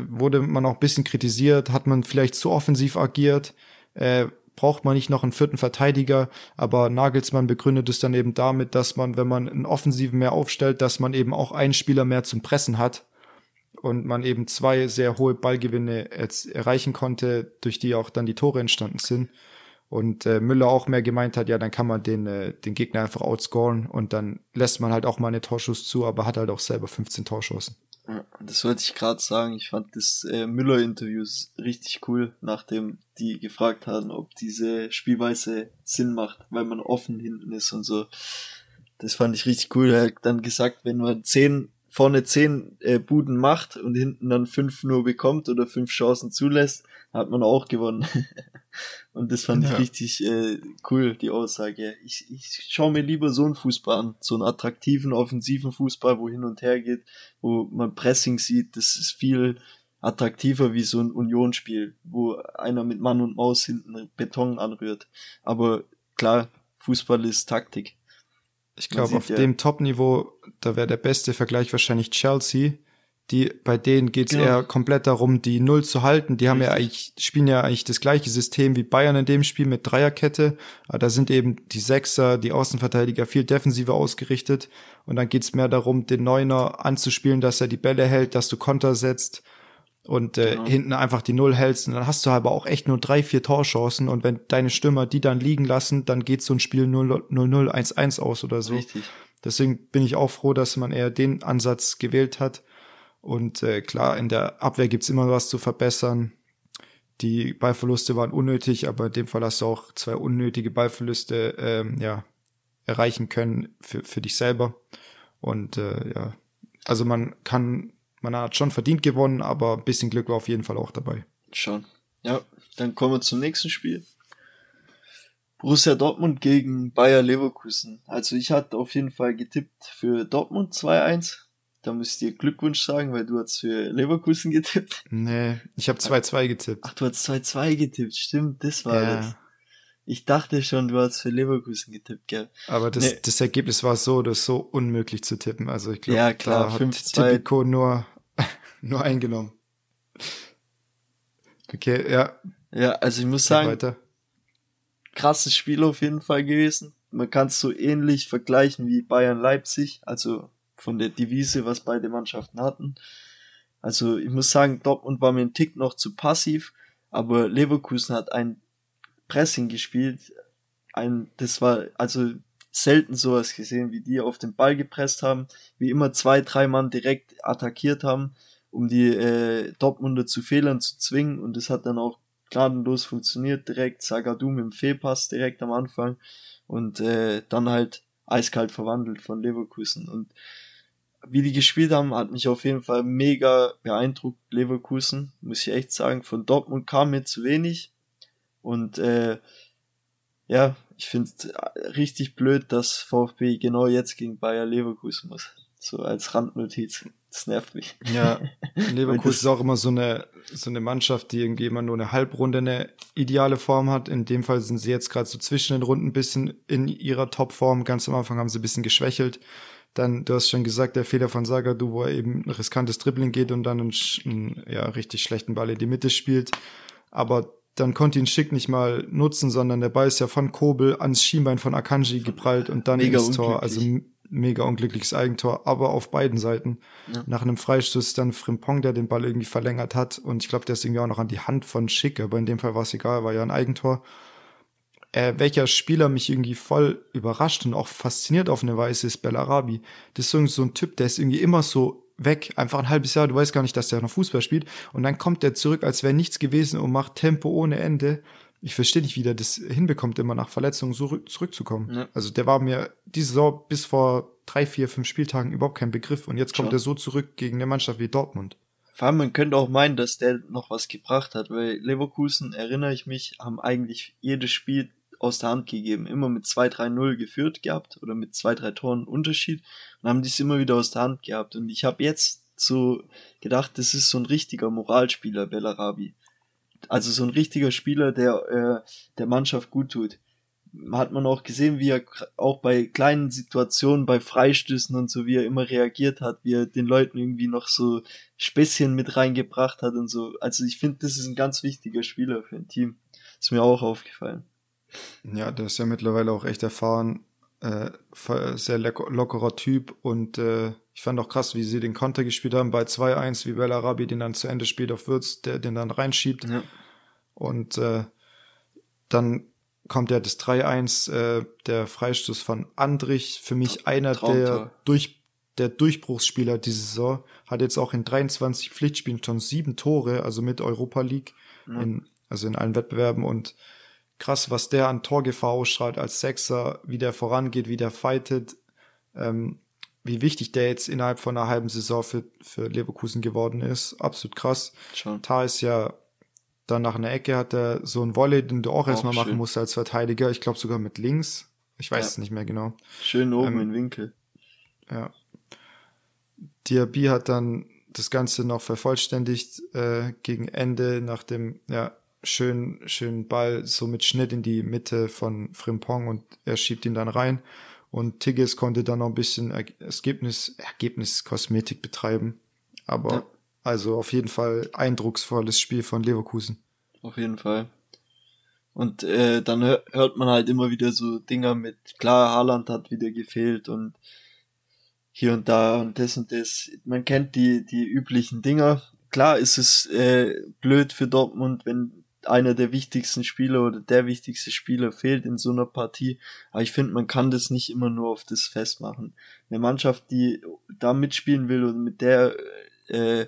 wurde man auch ein bisschen kritisiert, hat man vielleicht zu offensiv agiert, äh, braucht man nicht noch einen vierten Verteidiger, aber Nagelsmann begründet es dann eben damit, dass man, wenn man einen Offensiven mehr aufstellt, dass man eben auch einen Spieler mehr zum Pressen hat und man eben zwei sehr hohe Ballgewinne erreichen konnte, durch die auch dann die Tore entstanden sind. Und äh, Müller auch mehr gemeint hat, ja, dann kann man den, äh, den Gegner einfach outscoren und dann lässt man halt auch mal eine Torschuss zu, aber hat halt auch selber 15 Torschussen. Ja, das wollte ich gerade sagen. Ich fand das äh, Müller-Interview richtig cool, nachdem die gefragt haben, ob diese Spielweise Sinn macht, weil man offen hinten ist und so. Das fand ich richtig cool. Er hat dann gesagt, wenn man zehn vorne zehn äh, Buden macht und hinten dann fünf nur bekommt oder fünf Chancen zulässt, hat man auch gewonnen. und das fand ja. ich richtig äh, cool, die Aussage. Ich, ich schaue mir lieber so einen Fußball an, so einen attraktiven, offensiven Fußball, wo hin und her geht, wo man Pressing sieht, das ist viel attraktiver wie so ein Unionsspiel, wo einer mit Mann und Maus hinten Beton anrührt. Aber klar, Fußball ist Taktik. Ich glaube, auf ja. dem Top-Niveau, da wäre der beste Vergleich wahrscheinlich Chelsea. Die, bei denen geht's genau. eher komplett darum, die Null zu halten. Die Richtig. haben ja eigentlich, spielen ja eigentlich das gleiche System wie Bayern in dem Spiel mit Dreierkette. Aber da sind eben die Sechser, die Außenverteidiger viel defensiver ausgerichtet. Und dann geht's mehr darum, den Neuner anzuspielen, dass er die Bälle hält, dass du Konter setzt und äh, genau. hinten einfach die Null hältst. Und dann hast du aber auch echt nur drei, vier Torchancen. Und wenn deine Stürmer die dann liegen lassen, dann geht so ein Spiel 0-0, 1-1 aus oder so. Richtig. Deswegen bin ich auch froh, dass man eher den Ansatz gewählt hat. Und äh, klar, in der Abwehr gibt's immer was zu verbessern. Die Ballverluste waren unnötig, aber in dem Fall hast du auch zwei unnötige Ballverluste ähm, ja, erreichen können für, für dich selber. Und äh, ja, also man kann man hat schon verdient gewonnen, aber ein bisschen Glück war auf jeden Fall auch dabei. Schon. Ja, dann kommen wir zum nächsten Spiel. Borussia Dortmund gegen Bayer Leverkusen. Also ich hatte auf jeden Fall getippt für Dortmund 2-1. Da müsst ihr Glückwunsch sagen, weil du hast für Leverkusen getippt. Nee, ich habe 2-2 getippt. Ach, du hast 2-2 getippt, stimmt, das war ja. das. Ich dachte schon, du hast für Leverkusen getippt, gell? Aber das, nee. das Ergebnis war so, ist so unmöglich zu tippen. Also ich glaube, ja, klar, da hat Tipico nur, nur eingenommen. Okay, ja. Ja, also ich muss sagen, weiter. krasses Spiel auf jeden Fall gewesen. Man kann es so ähnlich vergleichen wie Bayern Leipzig, also von der Devise, was beide Mannschaften hatten. Also ich muss sagen, Dortmund war mir ein Tick noch zu passiv, aber Leverkusen hat ein Pressing gespielt. Ein, das war also selten sowas gesehen, wie die auf den Ball gepresst haben, wie immer zwei, drei Mann direkt attackiert haben, um die äh, Dortmunder zu Fehlern zu zwingen und das hat dann auch gnadenlos funktioniert, direkt Sagadou mit dem Fehlpass direkt am Anfang und äh, dann halt eiskalt verwandelt von Leverkusen und wie die gespielt haben, hat mich auf jeden Fall mega beeindruckt, Leverkusen, muss ich echt sagen. Von Dortmund kam mir zu wenig. Und äh, ja, ich finde richtig blöd, dass VfB genau jetzt gegen Bayer Leverkusen muss. So als Randnotiz. Das nervt mich. Ja, Leverkusen ist auch immer so eine, so eine Mannschaft, die irgendwie immer nur eine Halbrunde eine ideale Form hat. In dem Fall sind sie jetzt gerade so zwischen den Runden ein bisschen in ihrer Topform. Ganz am Anfang haben sie ein bisschen geschwächelt. Dann, du hast schon gesagt, der Fehler von Sagadu, wo er eben ein riskantes Dribbling geht und dann einen, einen ja, richtig schlechten Ball in die Mitte spielt. Aber dann konnte ihn Schick nicht mal nutzen, sondern der Ball ist ja von Kobel ans Schienbein von Akanji geprallt und dann mega ins Tor. Also mega unglückliches Eigentor, aber auf beiden Seiten. Ja. Nach einem Freistoß ist dann Frimpong, der den Ball irgendwie verlängert hat und ich glaube, der ist irgendwie auch noch an die Hand von Schick, aber in dem Fall war es egal, war ja ein Eigentor. Äh, welcher Spieler mich irgendwie voll überrascht und auch fasziniert auf eine Weise ist Bellarabi. Das ist irgendwie so ein Typ, der ist irgendwie immer so weg, einfach ein halbes Jahr, du weißt gar nicht, dass der noch Fußball spielt und dann kommt der zurück, als wäre nichts gewesen und macht Tempo ohne Ende. Ich verstehe nicht, wie der das hinbekommt, immer nach Verletzungen so zurückzukommen. Ja. Also der war mir diese Saison bis vor drei, vier, fünf Spieltagen überhaupt kein Begriff und jetzt kommt er so zurück gegen eine Mannschaft wie Dortmund. Vor allem, man könnte auch meinen, dass der noch was gebracht hat, weil Leverkusen, erinnere ich mich, haben eigentlich jedes Spiel aus der Hand gegeben. Immer mit 2-3-0 geführt gehabt oder mit 2-3 Toren Unterschied und haben dies immer wieder aus der Hand gehabt. Und ich habe jetzt so gedacht, das ist so ein richtiger Moralspieler, Bellarabi. Also so ein richtiger Spieler, der äh, der Mannschaft gut tut. Hat man auch gesehen, wie er auch bei kleinen Situationen, bei Freistößen und so, wie er immer reagiert hat, wie er den Leuten irgendwie noch so Späßchen mit reingebracht hat und so. Also ich finde, das ist ein ganz wichtiger Spieler für ein Team. Ist mir auch aufgefallen. Ja, der ist ja mittlerweile auch echt erfahren, äh, sehr lockerer Typ und äh, ich fand auch krass, wie sie den Konter gespielt haben bei 2-1, wie Bellarabi den dann zu Ende spielt auf Würz, der den dann reinschiebt. Ja. Und äh, dann kommt ja das 3-1, äh, der Freistoß von Andrich, für mich einer der, durch, der Durchbruchsspieler diese Saison, hat jetzt auch in 23 Pflichtspielen schon sieben Tore, also mit Europa League, ja. in, also in allen Wettbewerben und krass, was der an Torgefahr ausstrahlt als Sechser, wie der vorangeht, wie der fightet. Ähm, wie wichtig der jetzt innerhalb von einer halben Saison für, für Leverkusen geworden ist. Absolut krass. Schon. Tar ist ja dann nach einer Ecke hat er so ein Volley, den du auch, auch erstmal machen musst als Verteidiger. Ich glaube sogar mit links. Ich weiß ja. es nicht mehr genau. Schön oben ähm, in Winkel. Ja. Diaby hat dann das Ganze noch vervollständigt äh, gegen Ende nach dem ja, schönen, schönen Ball so mit Schnitt in die Mitte von Frimpong und er schiebt ihn dann rein. Und Tigges konnte dann noch ein bisschen Ergebnis, Ergebniskosmetik betreiben. Aber ja. also auf jeden Fall eindrucksvolles Spiel von Leverkusen. Auf jeden Fall. Und äh, dann hört man halt immer wieder so Dinger mit, klar, Haaland hat wieder gefehlt und hier und da und das und das. Man kennt die, die üblichen Dinger. Klar ist es äh, blöd für Dortmund, wenn einer der wichtigsten Spieler oder der wichtigste Spieler fehlt in so einer Partie. Aber ich finde, man kann das nicht immer nur auf das festmachen. Eine Mannschaft, die da mitspielen will und mit der äh,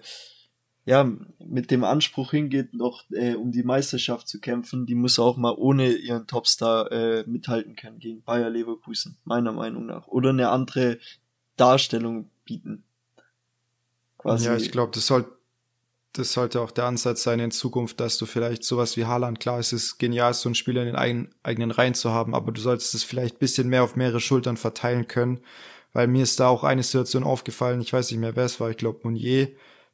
ja mit dem Anspruch hingeht, noch äh, um die Meisterschaft zu kämpfen, die muss auch mal ohne ihren Topstar äh, mithalten können gegen Bayer Leverkusen, meiner Meinung nach. Oder eine andere Darstellung bieten. Quasi. Ja, ich glaube, das soll das sollte auch der Ansatz sein in Zukunft, dass du vielleicht sowas wie Haaland, klar, es ist genial, so einen Spieler in den eigenen, eigenen Reihen zu haben, aber du solltest es vielleicht bisschen mehr auf mehrere Schultern verteilen können, weil mir ist da auch eine Situation aufgefallen, ich weiß nicht mehr, wer es war, ich glaube Monier,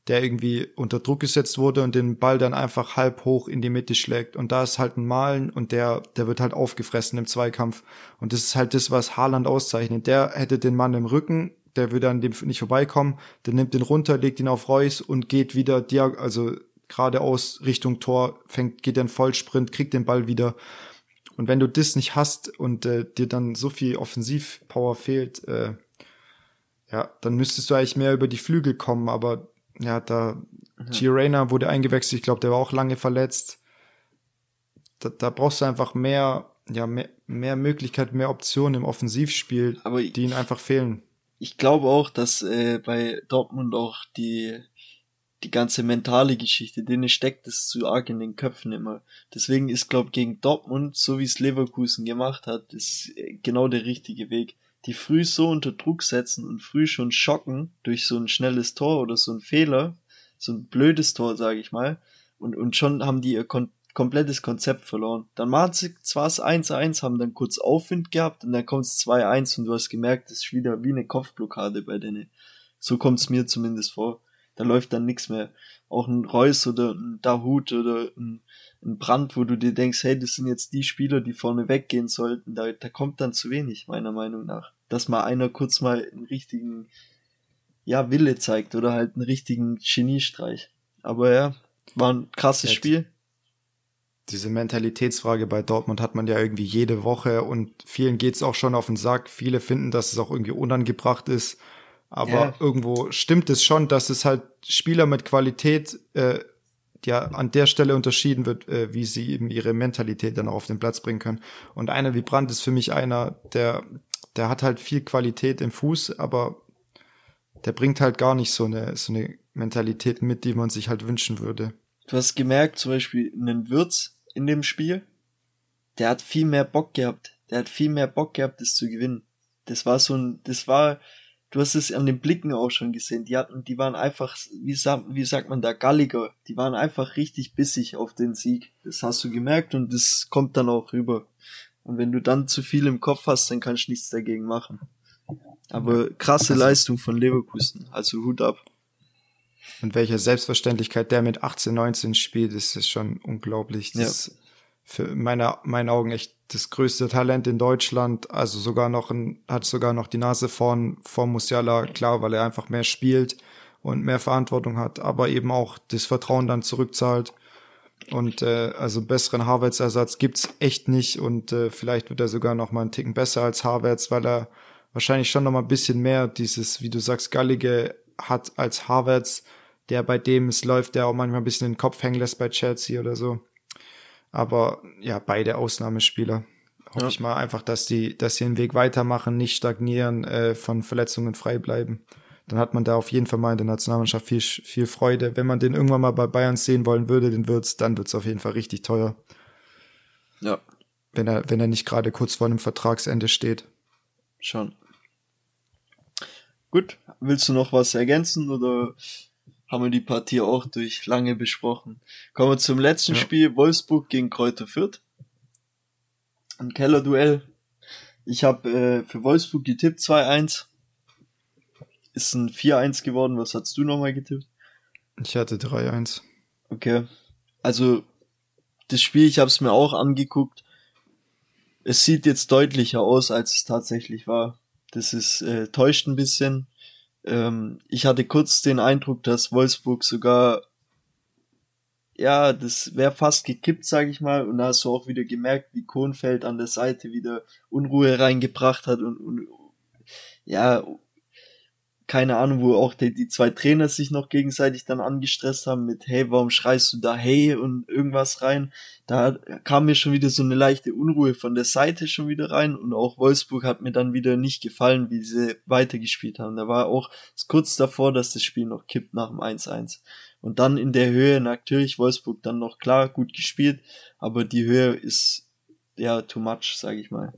der irgendwie unter Druck gesetzt wurde und den Ball dann einfach halb hoch in die Mitte schlägt. Und da ist halt ein Malen und der, der wird halt aufgefressen im Zweikampf. Und das ist halt das, was Haaland auszeichnet. Der hätte den Mann im Rücken, der würde an dem nicht vorbeikommen, der nimmt den runter, legt ihn auf Reus und geht wieder also geradeaus Richtung Tor, fängt, geht dann Vollsprint, kriegt den Ball wieder. Und wenn du das nicht hast und äh, dir dann so viel Offensivpower fehlt, äh, ja, dann müsstest du eigentlich mehr über die Flügel kommen, aber ja, da mhm. Girena wurde eingewechselt, ich glaube, der war auch lange verletzt. Da, da brauchst du einfach mehr, ja, mehr, mehr Möglichkeit, mehr Optionen im Offensivspiel, aber die ihnen einfach fehlen ich glaube auch, dass äh, bei Dortmund auch die die ganze mentale Geschichte, denen steckt es zu arg in den Köpfen immer. Deswegen ist, glaube gegen Dortmund, so wie es Leverkusen gemacht hat, ist äh, genau der richtige Weg. Die früh so unter Druck setzen und früh schon schocken durch so ein schnelles Tor oder so ein Fehler, so ein blödes Tor, sage ich mal, und, und schon haben die ihr Kon komplettes Konzept verloren. Dann machen sie zwar es 1-1, haben dann kurz Aufwind gehabt und dann kommt es 2-1 und du hast gemerkt, das ist wieder wie eine Kopfblockade bei denen. So kommt es mir zumindest vor. Da läuft dann nichts mehr. Auch ein Reus oder ein Dahut oder ein, ein Brand, wo du dir denkst, hey, das sind jetzt die Spieler, die vorne weggehen sollten. Da, da kommt dann zu wenig, meiner Meinung nach. Dass mal einer kurz mal einen richtigen, ja, Wille zeigt oder halt einen richtigen Geniestreich. Aber ja, war ein krasses Jetzt. Spiel diese Mentalitätsfrage bei Dortmund hat man ja irgendwie jede Woche und vielen geht's auch schon auf den Sack. Viele finden, dass es auch irgendwie unangebracht ist. Aber ja. irgendwo stimmt es schon, dass es halt Spieler mit Qualität äh, ja an der Stelle unterschieden wird, äh, wie sie eben ihre Mentalität dann auch auf den Platz bringen können. Und einer wie Brandt ist für mich einer, der, der hat halt viel Qualität im Fuß, aber der bringt halt gar nicht so eine, so eine Mentalität mit, die man sich halt wünschen würde. Du hast gemerkt, zum Beispiel einen Würz, in dem Spiel, der hat viel mehr Bock gehabt. Der hat viel mehr Bock gehabt, das zu gewinnen. Das war so ein, das war, du hast es an den Blicken auch schon gesehen. Die hatten, die waren einfach, wie sagt, wie sagt man da, galliger. Die waren einfach richtig bissig auf den Sieg. Das hast du gemerkt und das kommt dann auch rüber. Und wenn du dann zu viel im Kopf hast, dann kannst du nichts dagegen machen. Aber krasse also, Leistung von Leverkusen, also Hut ab. Und welche Selbstverständlichkeit der mit 18, 19 spielt, ist es schon unglaublich. Das ja. ist für meine, meinen Augen echt das größte Talent in Deutschland. Also sogar noch ein, hat sogar noch die Nase vorn vor Musiala, klar, weil er einfach mehr spielt und mehr Verantwortung hat, aber eben auch das Vertrauen dann zurückzahlt. Und äh, also besseren Harvards-Ersatz gibt's echt nicht und äh, vielleicht wird er sogar noch mal einen Ticken besser als Harvards, weil er wahrscheinlich schon noch mal ein bisschen mehr dieses, wie du sagst, Gallige hat als Harvards, der bei dem es läuft, der auch manchmal ein bisschen den Kopf hängen lässt bei Chelsea oder so. Aber ja, beide Ausnahmespieler. Hoffe ja. ich mal einfach, dass die, dass sie den Weg weitermachen, nicht stagnieren, äh, von Verletzungen frei bleiben. Dann hat man da auf jeden Fall mal in der Nationalmannschaft viel, viel Freude. Wenn man den irgendwann mal bei Bayern sehen wollen würde, den wird's, dann wird's auf jeden Fall richtig teuer. Ja. Wenn er, wenn er nicht gerade kurz vor einem Vertragsende steht. Schon. Gut, willst du noch was ergänzen oder haben wir die Partie auch durch lange besprochen? Kommen wir zum letzten ja. Spiel, Wolfsburg gegen Kräuter Fürth. Ein Kellerduell. Ich habe äh, für Wolfsburg getippt 2-1. Ist ein 4-1 geworden. Was hast du nochmal getippt? Ich hatte 3-1. Okay. Also das Spiel, ich habe es mir auch angeguckt. Es sieht jetzt deutlicher aus, als es tatsächlich war. Das ist äh, täuscht ein bisschen. Ähm, ich hatte kurz den Eindruck, dass Wolfsburg sogar ja, das wäre fast gekippt, sage ich mal. Und da hast du auch wieder gemerkt, wie Kohnfeld an der Seite wieder Unruhe reingebracht hat und, und ja, keine Ahnung, wo auch die, die zwei Trainer sich noch gegenseitig dann angestresst haben mit, hey, warum schreist du da hey und irgendwas rein. Da kam mir schon wieder so eine leichte Unruhe von der Seite schon wieder rein und auch Wolfsburg hat mir dann wieder nicht gefallen, wie sie weitergespielt haben. Da war auch kurz davor, dass das Spiel noch kippt nach dem 1-1. Und dann in der Höhe natürlich Wolfsburg dann noch klar gut gespielt, aber die Höhe ist ja too much, sage ich mal.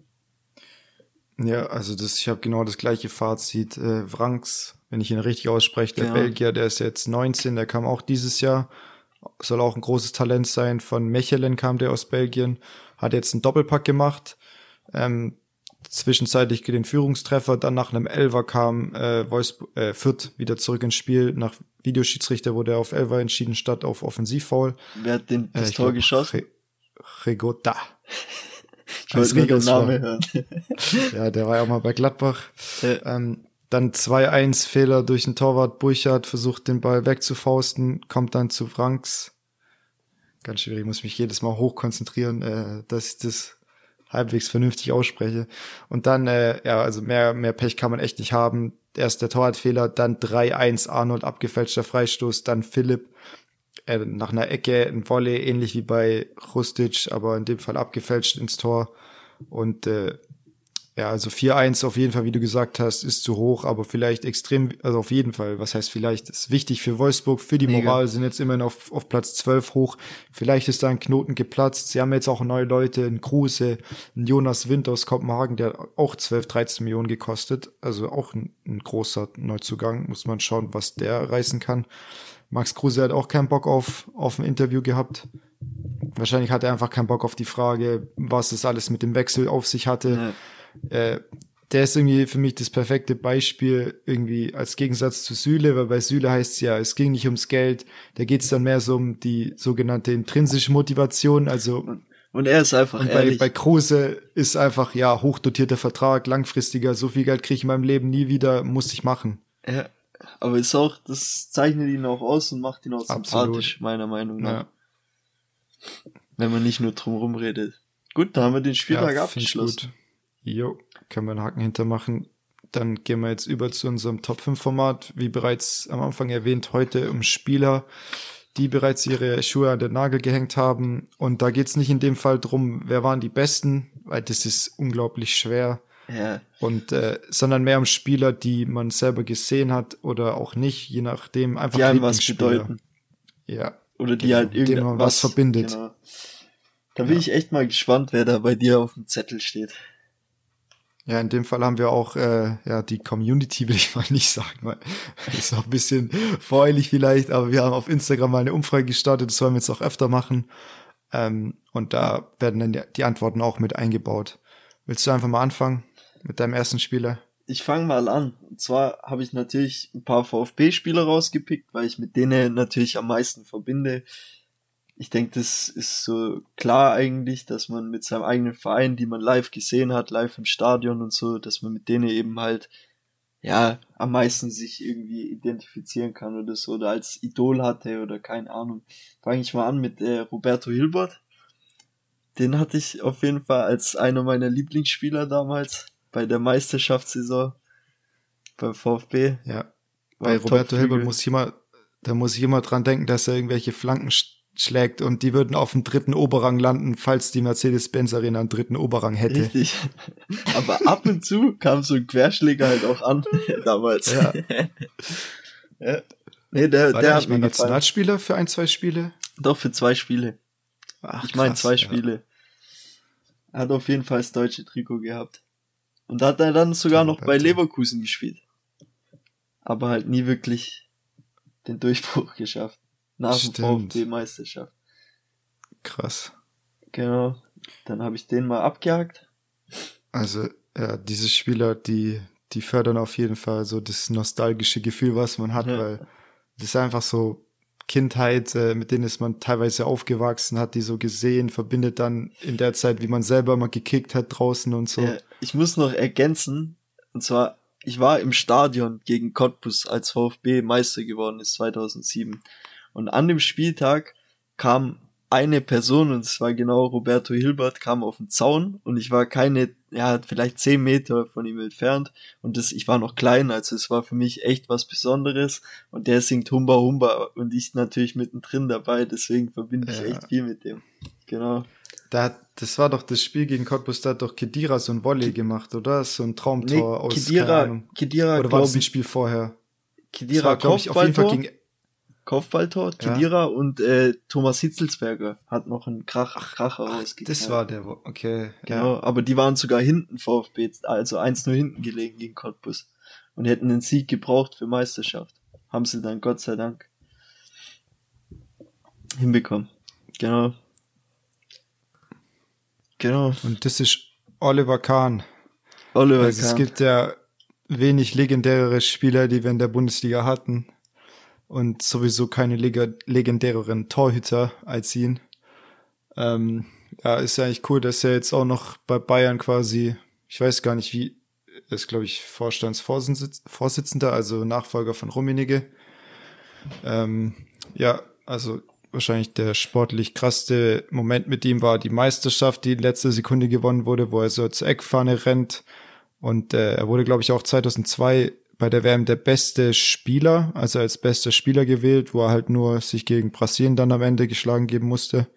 Ja, also das, ich habe genau das gleiche Fazit. Äh, Franks, wenn ich ihn richtig ausspreche, der ja. Belgier, der ist jetzt 19, der kam auch dieses Jahr, soll auch ein großes Talent sein. Von Mechelen kam der aus Belgien, hat jetzt einen Doppelpack gemacht. Ähm, zwischenzeitlich den Führungstreffer, dann nach einem Elver kam äh, Wolfsburg, äh, Fürth wieder zurück ins Spiel. Nach Videoschiedsrichter wurde er auf Elver entschieden statt auf Offensivfoul. Wer hat den, das äh, Tor glaub, geschossen? Regota. Ich wollte nicht den Namen hören. ja, der war ja auch mal bei Gladbach. Ja. Ähm, dann 2-1 Fehler durch den Torwart. Burchardt versucht den Ball wegzufausten, kommt dann zu Franks. Ganz schwierig, ich muss mich jedes Mal hochkonzentrieren, äh, dass ich das halbwegs vernünftig ausspreche. Und dann, äh, ja, also mehr, mehr Pech kann man echt nicht haben. Erst der Torwartfehler, dann 3-1 Arnold abgefälschter Freistoß, dann Philipp äh, nach einer Ecke ein Volley, ähnlich wie bei Rustic, aber in dem Fall abgefälscht ins Tor. Und äh, ja, also 4-1 auf jeden Fall, wie du gesagt hast, ist zu hoch, aber vielleicht extrem, also auf jeden Fall, was heißt vielleicht, ist wichtig für Wolfsburg, für die Mega. Moral, sind jetzt immerhin auf, auf Platz 12 hoch. Vielleicht ist da ein Knoten geplatzt. Sie haben jetzt auch neue Leute, ein Kruse, ein Jonas Wind aus Kopenhagen, der auch 12, 13 Millionen gekostet. Also auch ein, ein großer Neuzugang. Muss man schauen, was der reißen kann. Max Kruse hat auch keinen Bock auf, auf ein Interview gehabt. Wahrscheinlich hat er einfach keinen Bock auf die Frage, was es alles mit dem Wechsel auf sich hatte. Ja. Äh, der ist irgendwie für mich das perfekte Beispiel irgendwie als Gegensatz zu Süle, weil bei Süle heißt es ja, es ging nicht ums Geld, da geht es dann mehr so um die sogenannte intrinsische Motivation, also und er ist einfach und bei, bei Kruse ist einfach, ja, hochdotierter Vertrag, langfristiger, so viel Geld kriege ich in meinem Leben nie wieder, muss ich machen. Ja, aber ist auch, das zeichnet ihn auch aus und macht ihn auch Absolut. sympathisch, meiner Meinung nach. Ja. Wenn man nicht nur drum redet. Gut, da haben wir den Spieltag ja, abgeschlossen. Jo, können wir einen Haken hintermachen. Dann gehen wir jetzt über zu unserem Top 5 Format. Wie bereits am Anfang erwähnt, heute um Spieler, die bereits ihre Schuhe an den Nagel gehängt haben. Und da geht's nicht in dem Fall drum, wer waren die Besten, weil das ist unglaublich schwer. Ja. Und äh, sondern mehr um Spieler, die man selber gesehen hat oder auch nicht, je nachdem einfach die einem was bedeuten. Ja. Oder die genau, halt irgendwas was verbindet. Genau. Da bin ja. ich echt mal gespannt, wer da bei dir auf dem Zettel steht. Ja, in dem Fall haben wir auch äh, ja die Community, will ich mal nicht sagen, weil ist auch ein bisschen voreilig vielleicht, aber wir haben auf Instagram mal eine Umfrage gestartet, das wollen wir jetzt auch öfter machen. Ähm, und da werden dann die Antworten auch mit eingebaut. Willst du einfach mal anfangen mit deinem ersten Spieler? Ich fange mal an. Und zwar habe ich natürlich ein paar VfB-Spieler rausgepickt, weil ich mit denen natürlich am meisten verbinde. Ich denke, das ist so klar eigentlich, dass man mit seinem eigenen Verein, die man live gesehen hat, live im Stadion und so, dass man mit denen eben halt ja am meisten sich irgendwie identifizieren kann oder so oder als Idol hatte oder keine Ahnung. Fange ich mal an mit äh, Roberto Hilbert. Den hatte ich auf jeden Fall als einer meiner Lieblingsspieler damals bei der Meisterschaftssaison beim VfB. Ja. Bei Roberto Hilbert muss ich immer, da muss ich immer dran denken, dass er irgendwelche Flanken schlägt und die würden auf dem dritten Oberrang landen, falls die Mercedes-Benz Arena einen dritten Oberrang hätte. Richtig. Aber ab und zu kam so ein Querschläger halt auch an damals. Ja. ja. Nee, der, War der, der hat mir Nationalspieler für ein, zwei Spiele? Doch, für zwei Spiele. Ach, ich meine zwei Spiele. Ja. Er hat auf jeden Fall das deutsche Trikot gehabt. Und da hat er dann sogar noch bei Leverkusen gespielt. Aber halt nie wirklich den Durchbruch geschafft. Nach dem VfB-Meisterschaft. Krass. Genau. Dann habe ich den mal abgehakt. Also, ja, diese Spieler, die, die fördern auf jeden Fall so das nostalgische Gefühl, was man hat, ja. weil das ist einfach so Kindheit, äh, mit denen ist man teilweise aufgewachsen, hat die so gesehen, verbindet dann in der Zeit, wie man selber mal gekickt hat draußen und so. Ja, ich muss noch ergänzen, und zwar, ich war im Stadion gegen Cottbus, als VfB Meister geworden ist 2007. Und an dem Spieltag kam eine Person, und es war genau Roberto Hilbert, kam auf den Zaun und ich war keine, ja, vielleicht zehn Meter von ihm entfernt und das, ich war noch klein, also es war für mich echt was Besonderes und der singt Humba Humba und ich natürlich mittendrin dabei, deswegen verbinde ich ja. echt viel mit dem. Genau. Da, das war doch das Spiel gegen Cottbus, da hat doch Kedira so ein Volley gemacht, oder? So ein Traumtor nee, aus, Kedira, Kedira, Oder war das ein Spiel vorher? Kedira, glaube ich, auf jeden Fall gegen Kopfballtor, Kedira ja. und äh, Thomas Hitzelsberger hat noch einen Krach, Kracher rausgegeben. Das war der, okay. Genau, ja. aber die waren sogar hinten VfB, also eins nur hinten gelegen gegen Cottbus und hätten den Sieg gebraucht für Meisterschaft. Haben sie dann Gott sei Dank hinbekommen. Genau. Genau. Und das ist Oliver Kahn. Oliver also Kahn. Es gibt ja wenig legendärere Spieler, die wir in der Bundesliga hatten und sowieso keine leg legendäreren Torhüter als ihn. Ähm, ja, ist ja eigentlich cool, dass er jetzt auch noch bei Bayern quasi, ich weiß gar nicht wie, ist glaube ich Vorstandsvorsitzender, also Nachfolger von Rummenigge. Ähm, ja, also wahrscheinlich der sportlich krasste Moment mit ihm war die Meisterschaft, die letzte Sekunde gewonnen wurde, wo er so zur Eckfahne rennt. Und äh, er wurde, glaube ich, auch 2002 bei der WM der beste Spieler, also als bester Spieler gewählt, wo er halt nur sich gegen Brasilien dann am Ende geschlagen geben musste.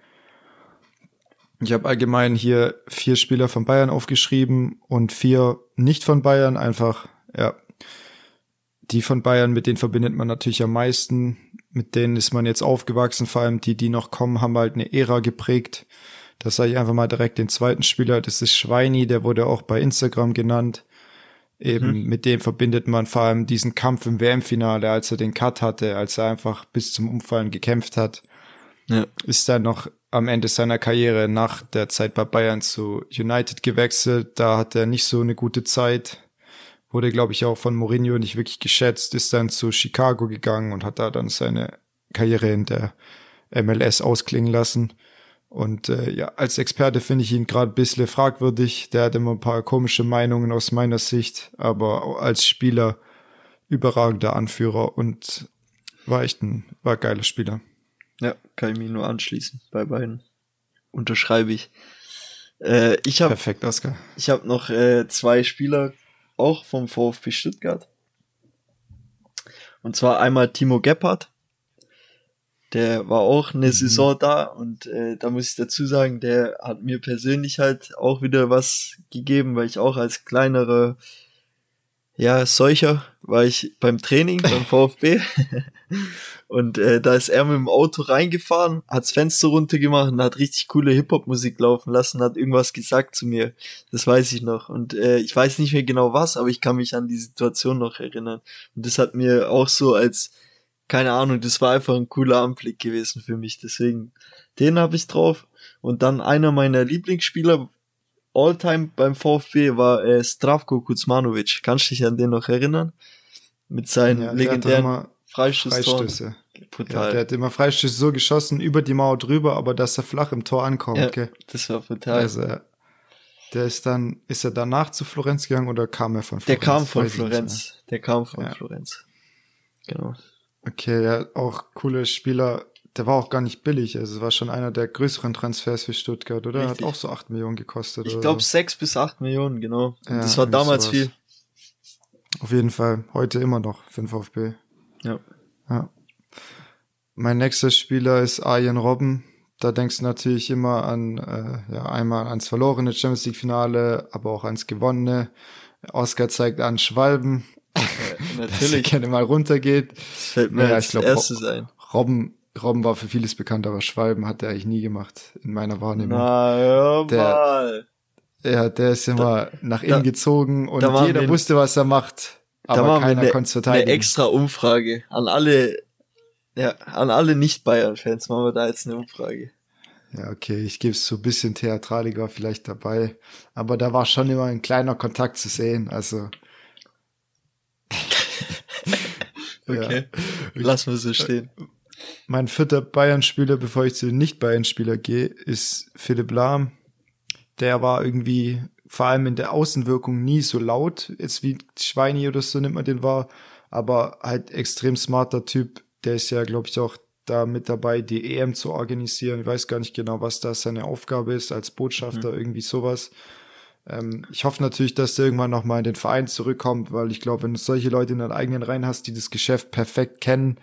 Ich habe allgemein hier vier Spieler von Bayern aufgeschrieben und vier nicht von Bayern, einfach, ja. Die von Bayern, mit denen verbindet man natürlich am meisten. Mit denen ist man jetzt aufgewachsen, vor allem die, die noch kommen, haben halt eine Ära geprägt. Das sage ich einfach mal direkt den zweiten Spieler, das ist Schweini, der wurde auch bei Instagram genannt. Eben mhm. mit dem verbindet man vor allem diesen Kampf im WM-Finale, als er den Cut hatte, als er einfach bis zum Umfallen gekämpft hat. Ja. Ist dann noch am Ende seiner Karriere nach der Zeit bei Bayern zu United gewechselt. Da hat er nicht so eine gute Zeit. Wurde, glaube ich, auch von Mourinho nicht wirklich geschätzt. Ist dann zu Chicago gegangen und hat da dann seine Karriere in der MLS ausklingen lassen. Und äh, ja, als Experte finde ich ihn gerade ein bisschen fragwürdig. Der hat immer ein paar komische Meinungen aus meiner Sicht, aber als Spieler überragender Anführer und war echt ein, war ein geiler Spieler. Ja, kann ich mich nur anschließen bei beiden. Unterschreibe ich. Äh, ich habe Perfekt, Oscar. Ich habe noch äh, zwei Spieler auch vom VfB Stuttgart. Und zwar einmal Timo Gebhardt der war auch eine mhm. Saison da und äh, da muss ich dazu sagen, der hat mir persönlich halt auch wieder was gegeben, weil ich auch als kleinerer ja, solcher war ich beim Training beim VfB. Und äh, da ist er mit dem Auto reingefahren, hat's Fenster runtergemacht und hat richtig coole Hip-Hop-Musik laufen lassen, hat irgendwas gesagt zu mir, das weiß ich noch. Und äh, ich weiß nicht mehr genau was, aber ich kann mich an die Situation noch erinnern. Und das hat mir auch so als keine Ahnung, das war einfach ein cooler Anblick gewesen für mich. Deswegen, den habe ich drauf. Und dann einer meiner Lieblingsspieler Alltime beim VfB war äh, Stravko Kuzmanovic. Kannst du dich an den noch erinnern? Mit seinen ja, legendären Freistöße. Ja, der hat immer Freistöße so geschossen, über die Mauer drüber, aber dass er flach im Tor ankommt. Ja, gell? Das war brutal. Also, der ist dann, ist er danach zu Florenz gegangen oder kam er von Florenz? Der kam von Florenz. Der kam von. Florenz. Genau. Okay, ja, auch coole Spieler. Der war auch gar nicht billig. Also es war schon einer der größeren Transfers für Stuttgart, oder? Richtig. Hat auch so acht Millionen gekostet. Ich glaube sechs bis acht Millionen, genau. Ja, das war damals sowas. viel. Auf jeden Fall. Heute immer noch für den VfB. Ja. Ja. Mein nächster Spieler ist Arjen Robben. Da denkst du natürlich immer an, äh, ja, einmal ans verlorene Champions League Finale, aber auch ans gewonnene. Oscar zeigt an Schwalben. Äh, natürlich. Dass gerne mal runtergeht. Das fällt mir ja, als ich glaub, erstes ein. Robben, Robben war für vieles bekannt, aber Schwalben hat er eigentlich nie gemacht, in meiner Wahrnehmung. Na, hör der, mal. Ja, der ist immer da, nach innen gezogen und jeder wir, wusste, was er macht. Aber keiner konnte es verteidigen. Eine extra Umfrage an alle ja, an alle Nicht-Bayern-Fans machen wir da jetzt eine Umfrage. Ja, okay, ich gebe es so ein bisschen Theatraliger vielleicht dabei. Aber da war schon immer ein kleiner Kontakt zu sehen, also. Okay, ja. lassen wir so stehen. Mein vierter Bayern-Spieler, bevor ich zu den Nicht-Bayern-Spieler gehe, ist Philipp Lahm. Der war irgendwie vor allem in der Außenwirkung nie so laut, jetzt wie Schweini oder so nimmt man den wahr, aber halt extrem smarter Typ, der ist ja, glaube ich, auch da mit dabei, die EM zu organisieren. Ich weiß gar nicht genau, was da seine Aufgabe ist, als Botschafter, mhm. irgendwie sowas. Ähm, ich hoffe natürlich, dass der irgendwann nochmal in den Verein zurückkommt, weil ich glaube, wenn du solche Leute in deinen eigenen Reihen hast, die das Geschäft perfekt kennen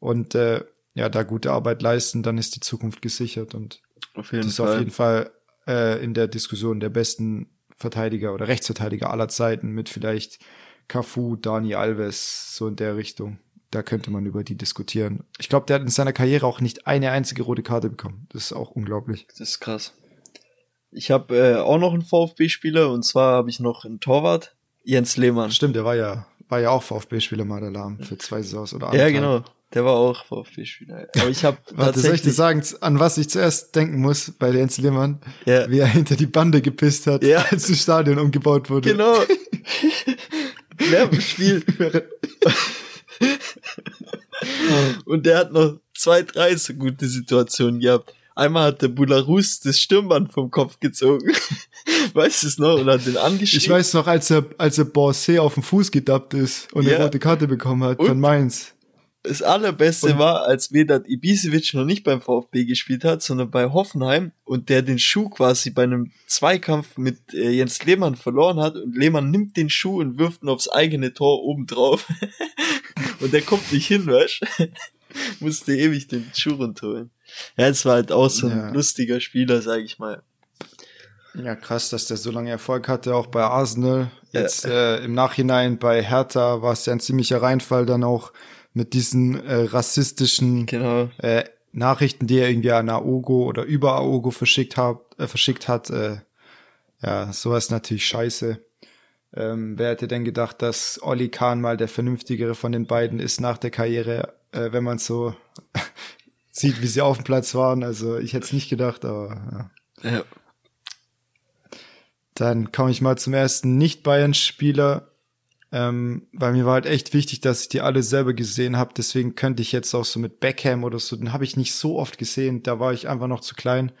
und äh, ja, da gute Arbeit leisten, dann ist die Zukunft gesichert und auf jeden das ist Fall. auf jeden Fall äh, in der Diskussion der besten Verteidiger oder Rechtsverteidiger aller Zeiten mit vielleicht Cafu, Dani Alves, so in der Richtung da könnte man über die diskutieren. Ich glaube, der hat in seiner Karriere auch nicht eine einzige rote Karte bekommen. Das ist auch unglaublich. Das ist krass. Ich habe äh, auch noch einen VfB-Spieler und zwar habe ich noch einen Torwart, Jens Lehmann. Stimmt, der war ja, war ja auch VfB-Spieler mal der Lahm für zwei Saisons oder Ja, genau. Der war auch VfB-Spieler. Aber ich habe Warte, soll ich dir sagen, an was ich zuerst denken muss bei Jens Lehmann? Ja. Wie er hinter die Bande gepisst hat, ja. als das Stadion umgebaut wurde. Genau. Während dem Spiel. Und der hat noch zwei, drei so gute Situationen gehabt. Einmal hat der Bularus das Stirnband vom Kopf gezogen. weißt du es noch? Und hat den angeschrieben. Ich weiß noch, als er, als er Borsé auf den Fuß gedappt ist und ja. eine rote Karte bekommen hat und von Mainz. Das allerbeste und war, als Vedat Ibisevic noch nicht beim VfB gespielt hat, sondern bei Hoffenheim und der den Schuh quasi bei einem Zweikampf mit äh, Jens Lehmann verloren hat und Lehmann nimmt den Schuh und wirft ihn aufs eigene Tor oben drauf. und der kommt nicht hin, weißt Musste ewig den Schuh runterholen. Ja, es war halt auch so ein ja. lustiger Spieler, sag ich mal. Ja, krass, dass der so lange Erfolg hatte, auch bei Arsenal. Jetzt ja. äh, im Nachhinein bei Hertha war es ja ein ziemlicher Reinfall dann auch mit diesen äh, rassistischen genau. äh, Nachrichten, die er irgendwie an Aogo oder über Aogo verschickt hat, äh, verschickt hat. Äh, ja, sowas natürlich scheiße. Ähm, wer hätte denn gedacht, dass Olli Kahn mal der vernünftigere von den beiden ist nach der Karriere, äh, wenn man so sieht, wie sie auf dem Platz waren. Also ich hätte es nicht gedacht, aber ja. ja. Dann komme ich mal zum ersten Nicht-Bayern-Spieler. Ähm, weil mir war halt echt wichtig, dass ich die alle selber gesehen habe. Deswegen könnte ich jetzt auch so mit Beckham oder so, den habe ich nicht so oft gesehen. Da war ich einfach noch zu klein.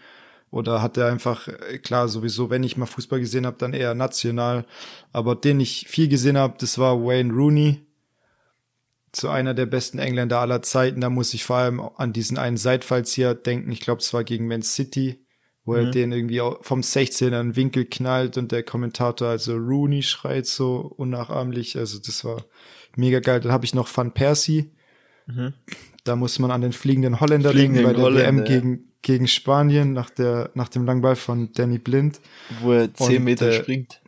Oder hatte einfach, äh, klar, sowieso, wenn ich mal Fußball gesehen habe, dann eher national. Aber den ich viel gesehen habe, das war Wayne Rooney. Zu einer der besten Engländer aller Zeiten. Da muss ich vor allem an diesen einen Seitfallzieher denken. Ich glaube, es war gegen Man City wo mhm. er den irgendwie vom 16er einen Winkel knallt und der Kommentator also Rooney schreit so unnachahmlich. Also das war mega geil. Dann habe ich noch Van Persie. Mhm. Da muss man an den fliegenden Holländer fliegenden denken bei der Holländer, WM gegen, gegen Spanien nach, der, nach dem Langball von Danny Blind. Wo er 10 Meter äh, springt.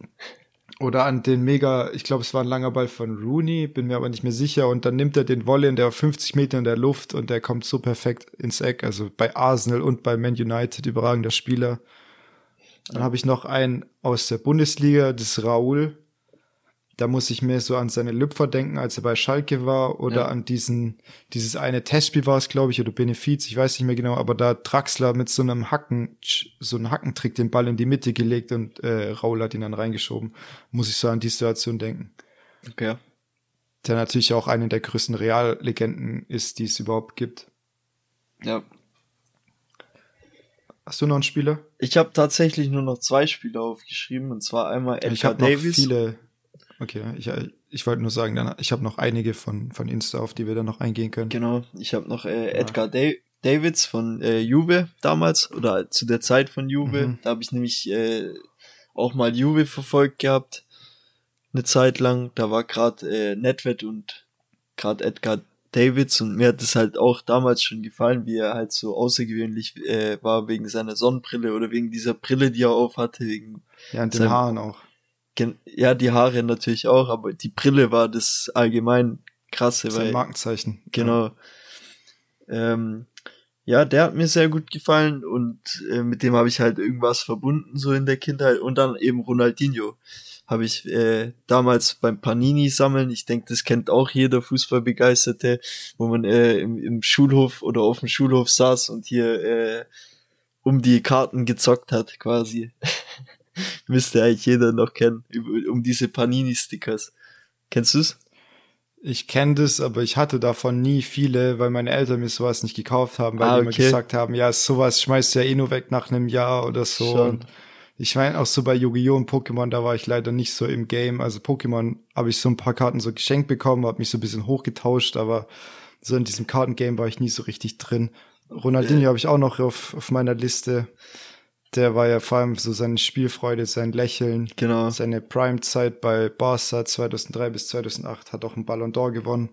Oder an den mega, ich glaube, es war ein langer Ball von Rooney, bin mir aber nicht mehr sicher. Und dann nimmt er den Volley, der auf 50 Meter in der Luft und der kommt so perfekt ins Eck. Also bei Arsenal und bei Man United überragender Spieler. Dann habe ich noch einen aus der Bundesliga, das ist Raul. Da muss ich mehr so an seine Lüpfer denken, als er bei Schalke war, oder ja. an diesen, dieses eine Testspiel war es, glaube ich, oder Benefiz, ich weiß nicht mehr genau, aber da Draxler mit so einem Hacken, so einem Hackentrick den Ball in die Mitte gelegt und äh, Raul hat ihn dann reingeschoben. Muss ich so an die Situation denken. Okay. Der natürlich auch eine der größten Reallegenden ist, die es überhaupt gibt. Ja. Hast du noch einen Spieler? Ich habe tatsächlich nur noch zwei Spieler aufgeschrieben, und zwar einmal Edgar ich Davis. Noch viele Okay, ich, ich wollte nur sagen, dann, ich habe noch einige von, von Insta, auf die wir dann noch eingehen können. Genau, ich habe noch äh, Edgar ja. Davids von äh, Juve damals oder zu der Zeit von Juve. Mhm. Da habe ich nämlich äh, auch mal Juve verfolgt gehabt. Eine Zeit lang. Da war gerade äh, Nedved und gerade Edgar Davids und mir hat es halt auch damals schon gefallen, wie er halt so außergewöhnlich äh, war wegen seiner Sonnenbrille oder wegen dieser Brille, die er auf hatte. Wegen ja, und den Haaren auch ja, die Haare natürlich auch, aber die Brille war das allgemein krasse, das weil. Markenzeichen. Genau. Ja. Ähm, ja, der hat mir sehr gut gefallen und äh, mit dem habe ich halt irgendwas verbunden, so in der Kindheit. Und dann eben Ronaldinho habe ich äh, damals beim Panini sammeln, ich denke, das kennt auch jeder Fußballbegeisterte, wo man äh, im, im Schulhof oder auf dem Schulhof saß und hier äh, um die Karten gezockt hat, quasi. Müsste eigentlich jeder noch kennen, um diese Panini-Stickers. Kennst du's? Ich kenne das, aber ich hatte davon nie viele, weil meine Eltern mir sowas nicht gekauft haben, weil ah, die immer gesagt haben, ja, sowas schmeißt du ja eh nur weg nach einem Jahr oder so. Schon. Und ich meine auch so bei Yu-Gi-Oh! und Pokémon, da war ich leider nicht so im Game. Also Pokémon habe ich so ein paar Karten so geschenkt bekommen, habe mich so ein bisschen hochgetauscht, aber so in diesem Kartengame war ich nie so richtig drin. Ronaldinho äh. habe ich auch noch auf, auf meiner Liste der war ja vor allem so seine Spielfreude, sein Lächeln, genau. seine Prime-Zeit bei Barca 2003 bis 2008 hat auch einen Ballon d'Or gewonnen.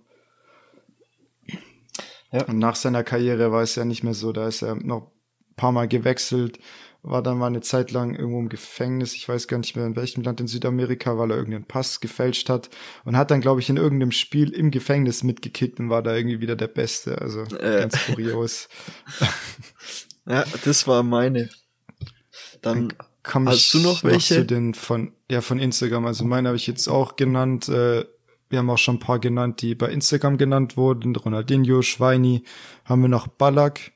Ja. Und nach seiner Karriere war es ja nicht mehr so, da ist er noch ein paar Mal gewechselt, war dann mal eine Zeit lang irgendwo im Gefängnis, ich weiß gar nicht mehr in welchem Land in Südamerika, weil er irgendeinen Pass gefälscht hat und hat dann, glaube ich, in irgendeinem Spiel im Gefängnis mitgekickt und war da irgendwie wieder der Beste, also äh. ganz kurios. ja, das war meine dann Komm hast du noch welche? Noch zu den von, ja, von Instagram. Also meine habe ich jetzt auch genannt. Äh, wir haben auch schon ein paar genannt, die bei Instagram genannt wurden. Ronaldinho, Schweini, haben wir noch Ballack.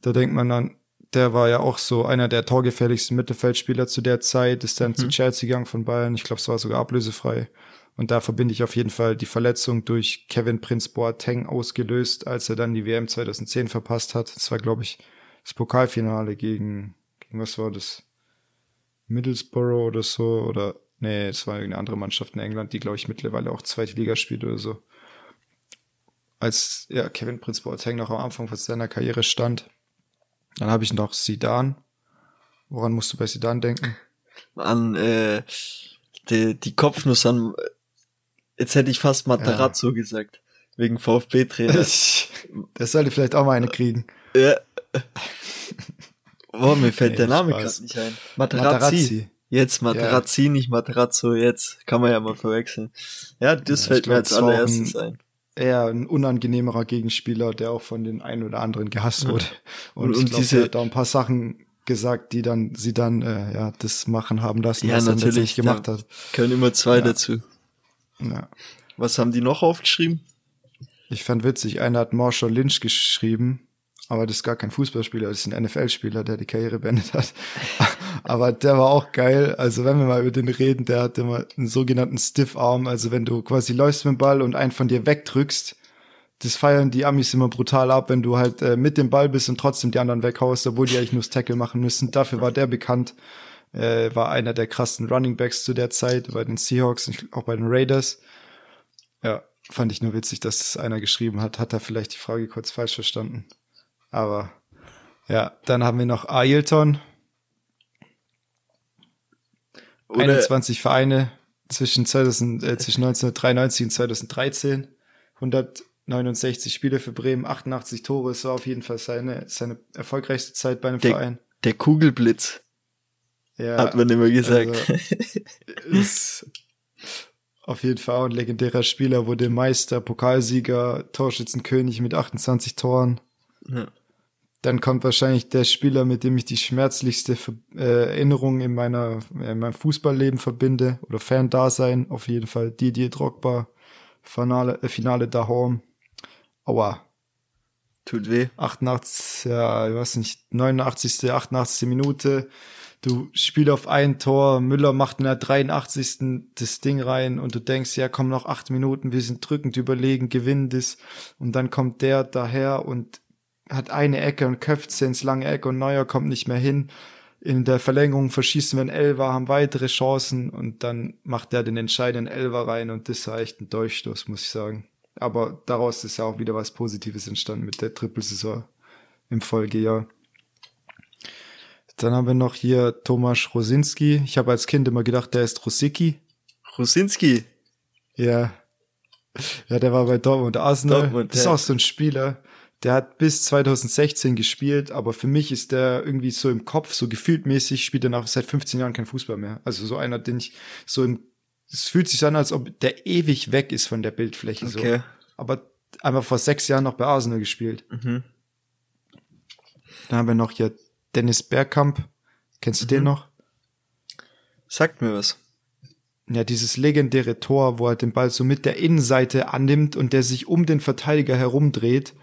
Da denkt man an, der war ja auch so einer der torgefährlichsten Mittelfeldspieler zu der Zeit, ist dann mhm. zu Chelsea gegangen von Bayern. Ich glaube, es war sogar ablösefrei. Und da verbinde ich auf jeden Fall die Verletzung durch Kevin Prince Boateng ausgelöst, als er dann die WM 2010 verpasst hat. Das war, glaube ich, das Pokalfinale gegen was war das? Middlesbrough oder so, oder, nee, es war eine andere Mannschaft in England, die, glaube ich, mittlerweile auch zweite Liga spielt oder so. Als, ja, Kevin Prince Boateng noch am Anfang von seiner Karriere stand. Dann habe ich noch Sidan. Woran musst du bei Sidan denken? An, äh, die, die Kopfnuss an, jetzt hätte ich fast Materazzo ja. gesagt. Wegen VfB-Trainer. Das sollte vielleicht auch mal eine kriegen. Ja. Oh, mir fällt nee, der Name gerade nicht ein. Materazzi. Materazzi. Jetzt Materazzi, ja. nicht Materazzo, jetzt kann man ja mal verwechseln. Ja, das ja, fällt glaub, mir als allererstes ein. Eher ein unangenehmerer Gegenspieler, der auch von den einen oder anderen gehasst wurde. Und, und, und glaub, diese, hat da ein paar Sachen gesagt, die dann sie dann äh, ja das machen haben lassen, ja, was natürlich, er tatsächlich gemacht hat. Können immer zwei ja. dazu. Ja. Was haben die noch aufgeschrieben? Ich fand witzig, einer hat Marshall Lynch geschrieben, aber das ist gar kein Fußballspieler, das ist ein NFL-Spieler, der die Karriere beendet hat. aber der war auch geil. Also wenn wir mal über den reden, der hat immer einen sogenannten Stiff Arm. Also wenn du quasi läufst mit dem Ball und einen von dir wegdrückst, das feiern die Amis immer brutal ab, wenn du halt äh, mit dem Ball bist und trotzdem die anderen weghaust, obwohl die eigentlich nur das Tackle machen müssen. Dafür war der bekannt. Äh, war einer der krassen Running Backs zu der Zeit bei den Seahawks und auch bei den Raiders. Ja, fand ich nur witzig, dass das einer geschrieben hat. Hat er vielleicht die Frage kurz falsch verstanden. Aber ja, dann haben wir noch Ailton. Oder 21 Vereine zwischen, 2000, äh, zwischen 1993 und 2013. 169 Spiele für Bremen, 88 Tore. Es war auf jeden Fall seine, seine erfolgreichste Zeit bei einem der, Verein. Der Kugelblitz. Ja, hat man immer gesagt. Also, ist auf jeden Fall auch ein legendärer Spieler, wurde Meister, Pokalsieger, Torschützenkönig mit 28 Toren. Ja Dann kommt wahrscheinlich der Spieler, mit dem ich die schmerzlichste äh, Erinnerung in meiner in meinem Fußballleben verbinde oder Fan-Dasein. Auf jeden Fall Didier Drogba, Finale, äh, Finale daheim. Aua. Tut weh. 88, ja, ich weiß nicht, 89., 88. Minute. Du spielst auf ein Tor, Müller macht in der 83. das Ding rein und du denkst, ja, komm noch acht Minuten, wir sind drückend überlegen, gewinnen das. Und dann kommt der daher und hat eine Ecke und köpft sie ins lange Eck und Neuer kommt nicht mehr hin. In der Verlängerung verschießen wir einen Elver, haben weitere Chancen und dann macht der den entscheidenden Elver rein und das war echt ein Durchstoß, muss ich sagen. Aber daraus ist ja auch wieder was Positives entstanden mit der Trippelsaison im Folgejahr. Dann haben wir noch hier Tomasz Rosinski. Ich habe als Kind immer gedacht, der ist Rosicki. Rosinski? Ja. Ja, der war bei Dortmund Arsenal. Dortmund, das ist auch so ein Spieler. Der hat bis 2016 gespielt, aber für mich ist der irgendwie so im Kopf, so gefühltmäßig, spielt er nach seit 15 Jahren kein Fußball mehr. Also so einer, den ich so im, es fühlt sich an, als ob der ewig weg ist von der Bildfläche. Okay. So. Aber einfach vor sechs Jahren noch bei Arsenal gespielt. Mhm. Dann haben wir noch hier Dennis Bergkamp. Kennst du mhm. den noch? Sagt mir was. Ja, dieses legendäre Tor, wo er den Ball so mit der Innenseite annimmt und der sich um den Verteidiger herumdreht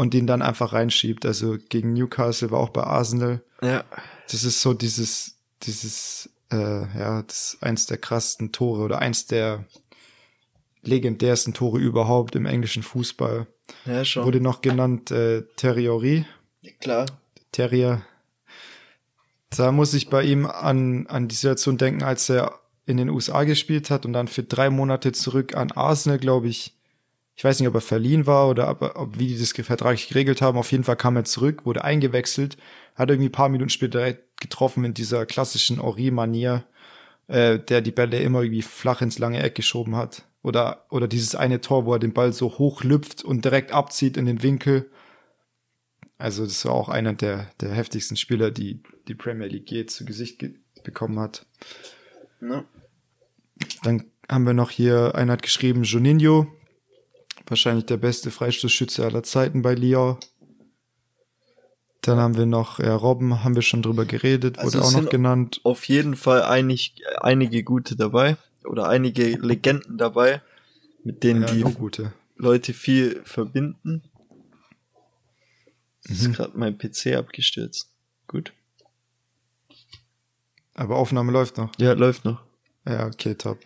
und ihn dann einfach reinschiebt. Also gegen Newcastle war auch bei Arsenal. Ja. Das ist so dieses, dieses, äh, ja, das ist eins der krassesten Tore oder eins der legendärsten Tore überhaupt im englischen Fußball. Ja, schon. Wurde noch genannt äh, Terriori. Ja, klar. Terrier. Da muss ich bei ihm an, an die Situation denken, als er in den USA gespielt hat und dann für drei Monate zurück an Arsenal, glaube ich, ich weiß nicht, ob er verliehen war oder ob, ob wie die das vertraglich geregelt haben. Auf jeden Fall kam er zurück, wurde eingewechselt, hat irgendwie paar Minuten später getroffen in dieser klassischen Ori-Manier, äh, der die Bälle immer irgendwie flach ins lange Eck geschoben hat. Oder, oder dieses eine Tor, wo er den Ball so hoch lüpft und direkt abzieht in den Winkel. Also das war auch einer der, der heftigsten Spieler, die die Premier League je zu Gesicht ge bekommen hat. Ja. Dann haben wir noch hier, einer hat geschrieben, Juninho, wahrscheinlich der beste Freistoßschütze aller Zeiten bei Lyon. Dann haben wir noch, ja, Robben, haben wir schon drüber geredet, wurde also auch noch genannt. Auf jeden Fall einig, einige gute dabei oder einige Legenden dabei, mit denen ja, die Leute viel verbinden. Mhm. Ist gerade mein PC abgestürzt. Gut. Aber Aufnahme läuft noch. Ja, läuft noch. Ja, okay, top.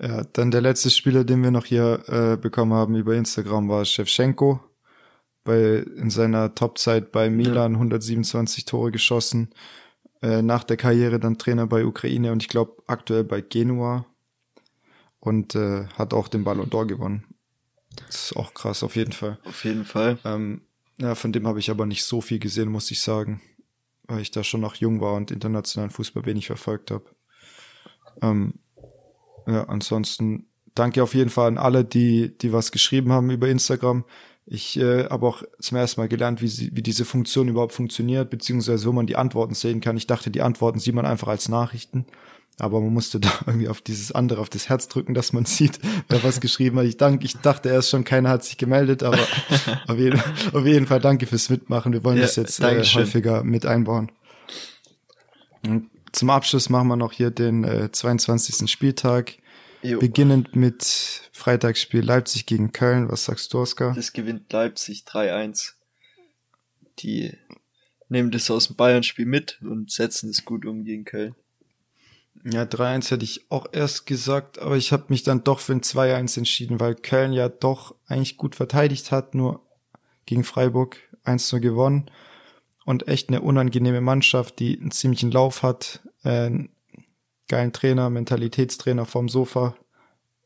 Ja, dann der letzte Spieler, den wir noch hier äh, bekommen haben über Instagram, war Shevchenko. Bei, in seiner Topzeit bei Milan ja. 127 Tore geschossen. Äh, nach der Karriere dann Trainer bei Ukraine und ich glaube aktuell bei Genua. Und äh, hat auch den Ballon d'Or gewonnen. Das ist auch krass, auf jeden Fall. Auf jeden Fall. Ähm, ja, von dem habe ich aber nicht so viel gesehen, muss ich sagen. Weil ich da schon noch jung war und internationalen Fußball wenig verfolgt habe. Ähm, ja, ansonsten danke auf jeden Fall an alle, die, die was geschrieben haben über Instagram. Ich äh, habe auch zum ersten Mal gelernt, wie, sie, wie diese Funktion überhaupt funktioniert, beziehungsweise wo man die Antworten sehen kann. Ich dachte, die Antworten sieht man einfach als Nachrichten. Aber man musste da irgendwie auf dieses andere, auf das Herz drücken, dass man sieht, wer was geschrieben hat. Ich danke, ich dachte erst schon, keiner hat sich gemeldet, aber auf, jeden, auf jeden Fall danke fürs Mitmachen. Wir wollen ja, das jetzt äh, häufiger mit einbauen. Und zum Abschluss machen wir noch hier den äh, 22. Spieltag. Jo. Beginnend mit Freitagsspiel Leipzig gegen Köln. Was sagst du, Oskar? Das gewinnt Leipzig 3-1. Die nehmen das aus dem Bayern-Spiel mit und setzen es gut um gegen Köln. Ja, 3-1 hätte ich auch erst gesagt, aber ich habe mich dann doch für ein 2-1 entschieden, weil Köln ja doch eigentlich gut verteidigt hat, nur gegen Freiburg 1 gewonnen und echt eine unangenehme Mannschaft, die einen ziemlichen Lauf hat, äh, geilen Trainer, Mentalitätstrainer vom Sofa.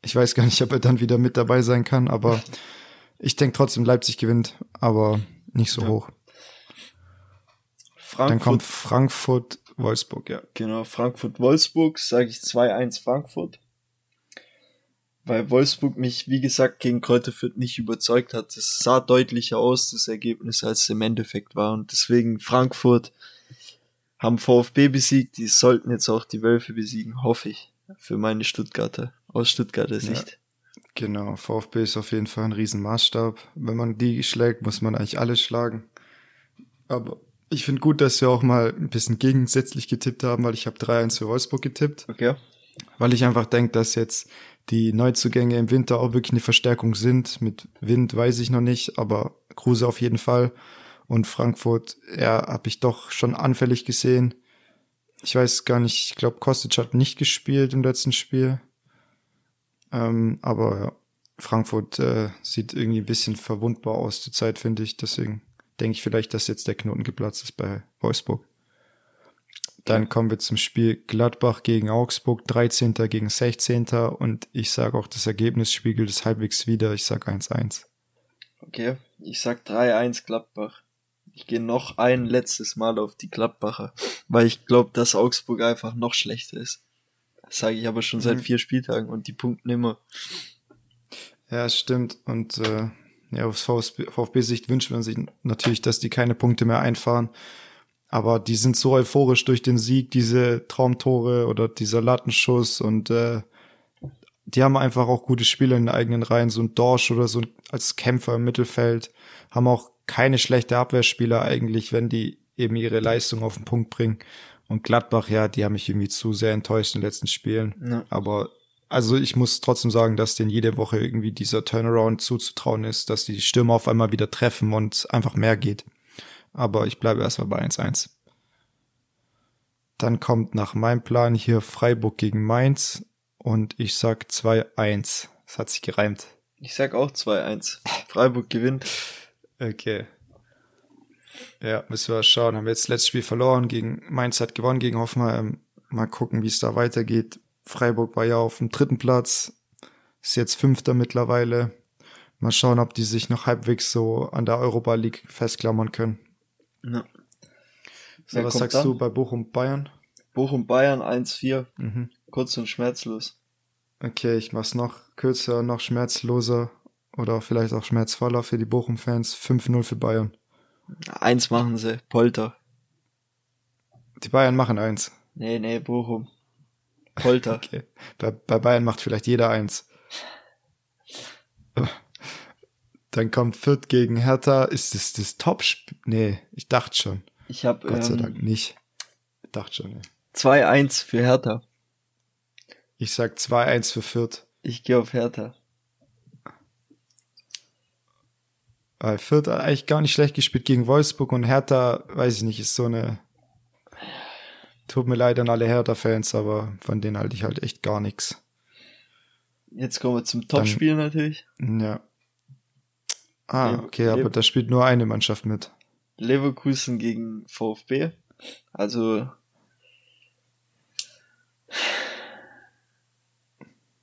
Ich weiß gar nicht, ob er dann wieder mit dabei sein kann, aber ich denke trotzdem, Leipzig gewinnt, aber nicht so ja. hoch. Frankfurt. Dann kommt Frankfurt Wolfsburg, ja. Genau, Frankfurt-Wolfsburg, sage ich 2-1 Frankfurt. Weil Wolfsburg mich, wie gesagt, gegen Kräuter Fürth nicht überzeugt hat. Es sah deutlicher aus, das Ergebnis, als es im Endeffekt war. Und deswegen Frankfurt haben VfB besiegt. Die sollten jetzt auch die Wölfe besiegen, hoffe ich. Für meine Stuttgarter, aus Stuttgarter Sicht. Ja, genau, VfB ist auf jeden Fall ein Riesenmaßstab. Wenn man die schlägt, muss man eigentlich alle schlagen. Aber ich finde gut, dass wir auch mal ein bisschen gegensätzlich getippt haben, weil ich habe 3-1 für Wolfsburg getippt. Okay. Weil ich einfach denke, dass jetzt die Neuzugänge im Winter auch wirklich eine Verstärkung sind. Mit Wind weiß ich noch nicht, aber Kruse auf jeden Fall. Und Frankfurt, ja, habe ich doch schon anfällig gesehen. Ich weiß gar nicht, ich glaube, Kostic hat nicht gespielt im letzten Spiel. Ähm, aber ja, Frankfurt äh, sieht irgendwie ein bisschen verwundbar aus zur Zeit, finde ich. Deswegen denke ich vielleicht, dass jetzt der Knoten geplatzt ist bei Wolfsburg. Dann kommen wir zum Spiel Gladbach gegen Augsburg, 13. gegen 16. Und ich sage auch, das Ergebnis spiegelt es halbwegs wieder. Ich sage 1-1. Okay, ich sag 3-1 Gladbach. Ich gehe noch ein letztes Mal auf die Gladbacher, weil ich glaube, dass Augsburg einfach noch schlechter ist. Das sage ich aber schon seit mhm. vier Spieltagen und die punkten immer. Ja, stimmt. Und äh, ja, aus VfB-Sicht wünscht man sich natürlich, dass die keine Punkte mehr einfahren. Aber die sind so euphorisch durch den Sieg, diese Traumtore oder dieser Lattenschuss und äh, die haben einfach auch gute Spiele in den eigenen Reihen, so ein Dorsch oder so als Kämpfer im Mittelfeld, haben auch keine schlechte Abwehrspieler eigentlich, wenn die eben ihre Leistung auf den Punkt bringen. Und Gladbach, ja, die haben mich irgendwie zu sehr enttäuscht in den letzten Spielen. Ja. Aber also ich muss trotzdem sagen, dass denen jede Woche irgendwie dieser Turnaround zuzutrauen ist, dass die Stürmer auf einmal wieder treffen und einfach mehr geht. Aber ich bleibe erstmal bei 1-1. Dann kommt nach meinem Plan hier Freiburg gegen Mainz und ich sag 2-1. Das hat sich gereimt. Ich sag auch 2-1. Freiburg gewinnt. Okay. Ja, müssen wir schauen. Haben wir jetzt das letzte Spiel verloren gegen Mainz hat gewonnen gegen Hoffenheim. Mal gucken, wie es da weitergeht. Freiburg war ja auf dem dritten Platz, ist jetzt Fünfter mittlerweile. Mal schauen, ob die sich noch halbwegs so an der Europa League festklammern können. Ja. So, was sagst da? du bei Bochum Bayern? Bochum Bayern 1-4. Mhm. Kurz und schmerzlos. Okay, ich mach's noch kürzer, noch schmerzloser oder vielleicht auch schmerzvoller für die Bochum-Fans. 5-0 für Bayern. Eins machen sie, Polter. Die Bayern machen eins. Nee, nee, Bochum. Polter. okay. Bei, bei Bayern macht vielleicht jeder eins. Dann kommt Fürth gegen Hertha. Ist das das Top-Spiel? Nee, ich dachte schon. Ich habe Gott sei ähm, Dank nicht. Ich dachte schon, nee. 2-1 für Hertha. Ich sag 2-1 für Fürth. Ich gehe auf Hertha. Weil Fürth hat eigentlich gar nicht schlecht gespielt gegen Wolfsburg und Hertha, weiß ich nicht, ist so eine Tut mir leid an alle Hertha-Fans, aber von denen halte ich halt echt gar nichts. Jetzt kommen wir zum Topspiel natürlich. Ja. Ah, okay, aber da spielt nur eine Mannschaft mit. Leverkusen gegen VfB. Also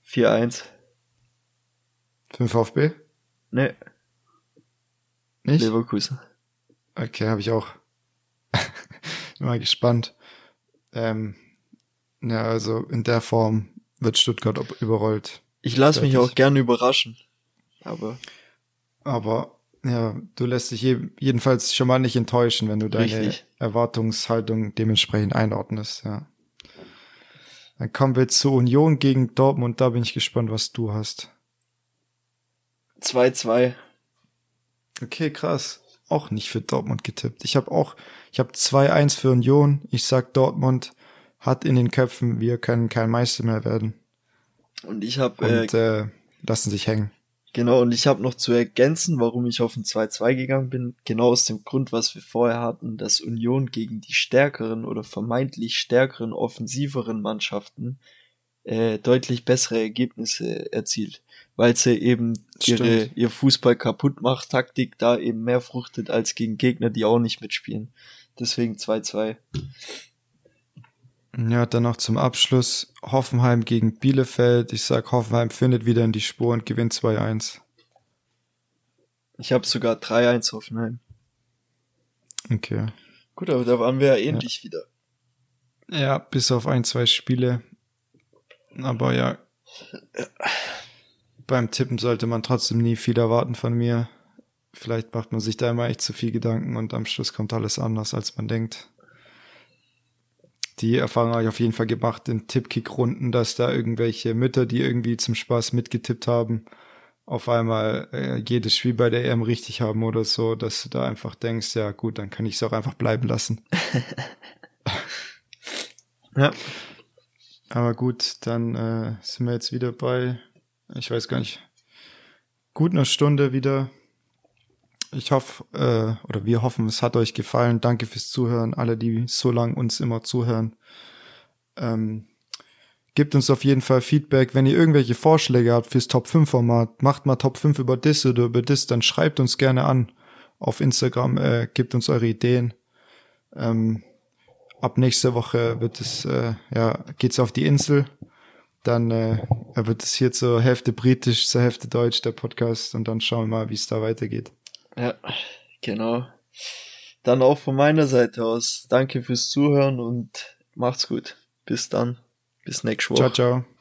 4-1. Für VfB? Nee. Nicht? Leverkusen. Okay, habe ich auch. Mal gespannt. Ähm, ja, also in der Form wird Stuttgart überrollt. Ich lasse mich auch gerne überraschen. Aber. Aber ja, du lässt dich je, jedenfalls schon mal nicht enttäuschen, wenn du deine Richtig. Erwartungshaltung dementsprechend einordnest, ja. Dann kommen wir zu Union gegen Dortmund. Da bin ich gespannt, was du hast. 2-2. Okay, krass auch nicht für Dortmund getippt. Ich habe auch, ich habe 2-1 für Union. Ich sag, Dortmund hat in den Köpfen, wir können kein Meister mehr werden. Und ich habe und äh, äh, lassen sich hängen. Genau, und ich habe noch zu ergänzen, warum ich auf ein 2-2 gegangen bin. Genau aus dem Grund, was wir vorher hatten, dass Union gegen die stärkeren oder vermeintlich stärkeren, offensiveren Mannschaften äh, deutlich bessere Ergebnisse erzielt weil sie eben ihre, ihr Fußball kaputt macht, Taktik da eben mehr fruchtet als gegen Gegner, die auch nicht mitspielen. Deswegen 2-2. Ja, dann noch zum Abschluss Hoffenheim gegen Bielefeld. Ich sag, Hoffenheim findet wieder in die Spur und gewinnt 2-1. Ich habe sogar 3-1 Hoffenheim. Okay. Gut, aber da waren wir ja ähnlich ja. wieder. Ja, bis auf ein, zwei Spiele. Aber ja beim Tippen sollte man trotzdem nie viel erwarten von mir. Vielleicht macht man sich da immer echt zu viel Gedanken und am Schluss kommt alles anders, als man denkt. Die Erfahrung habe ich auf jeden Fall gemacht in Tippkick-Runden, dass da irgendwelche Mütter, die irgendwie zum Spaß mitgetippt haben auf einmal äh, jedes Spiel bei der EM richtig haben oder so, dass du da einfach denkst, ja gut, dann kann ich es auch einfach bleiben lassen. ja. Aber gut, dann äh, sind wir jetzt wieder bei, ich weiß gar nicht, gut eine Stunde wieder. Ich hoffe, äh, oder wir hoffen, es hat euch gefallen. Danke fürs Zuhören, alle, die so lang uns immer zuhören. Ähm, gebt uns auf jeden Fall Feedback. Wenn ihr irgendwelche Vorschläge habt fürs Top 5 Format, macht mal Top 5 über das oder über das, dann schreibt uns gerne an auf Instagram, äh, gebt uns eure Ideen. Ähm, ab nächste Woche wird es, äh, ja, geht's auf die Insel. Dann äh, wird es hier zur Hälfte britisch, zur Hälfte deutsch, der Podcast. Und dann schauen wir mal, wie es da weitergeht. Ja, genau. Dann auch von meiner Seite aus. Danke fürs Zuhören und macht's gut. Bis dann. Bis nächste Woche. Ciao, ciao.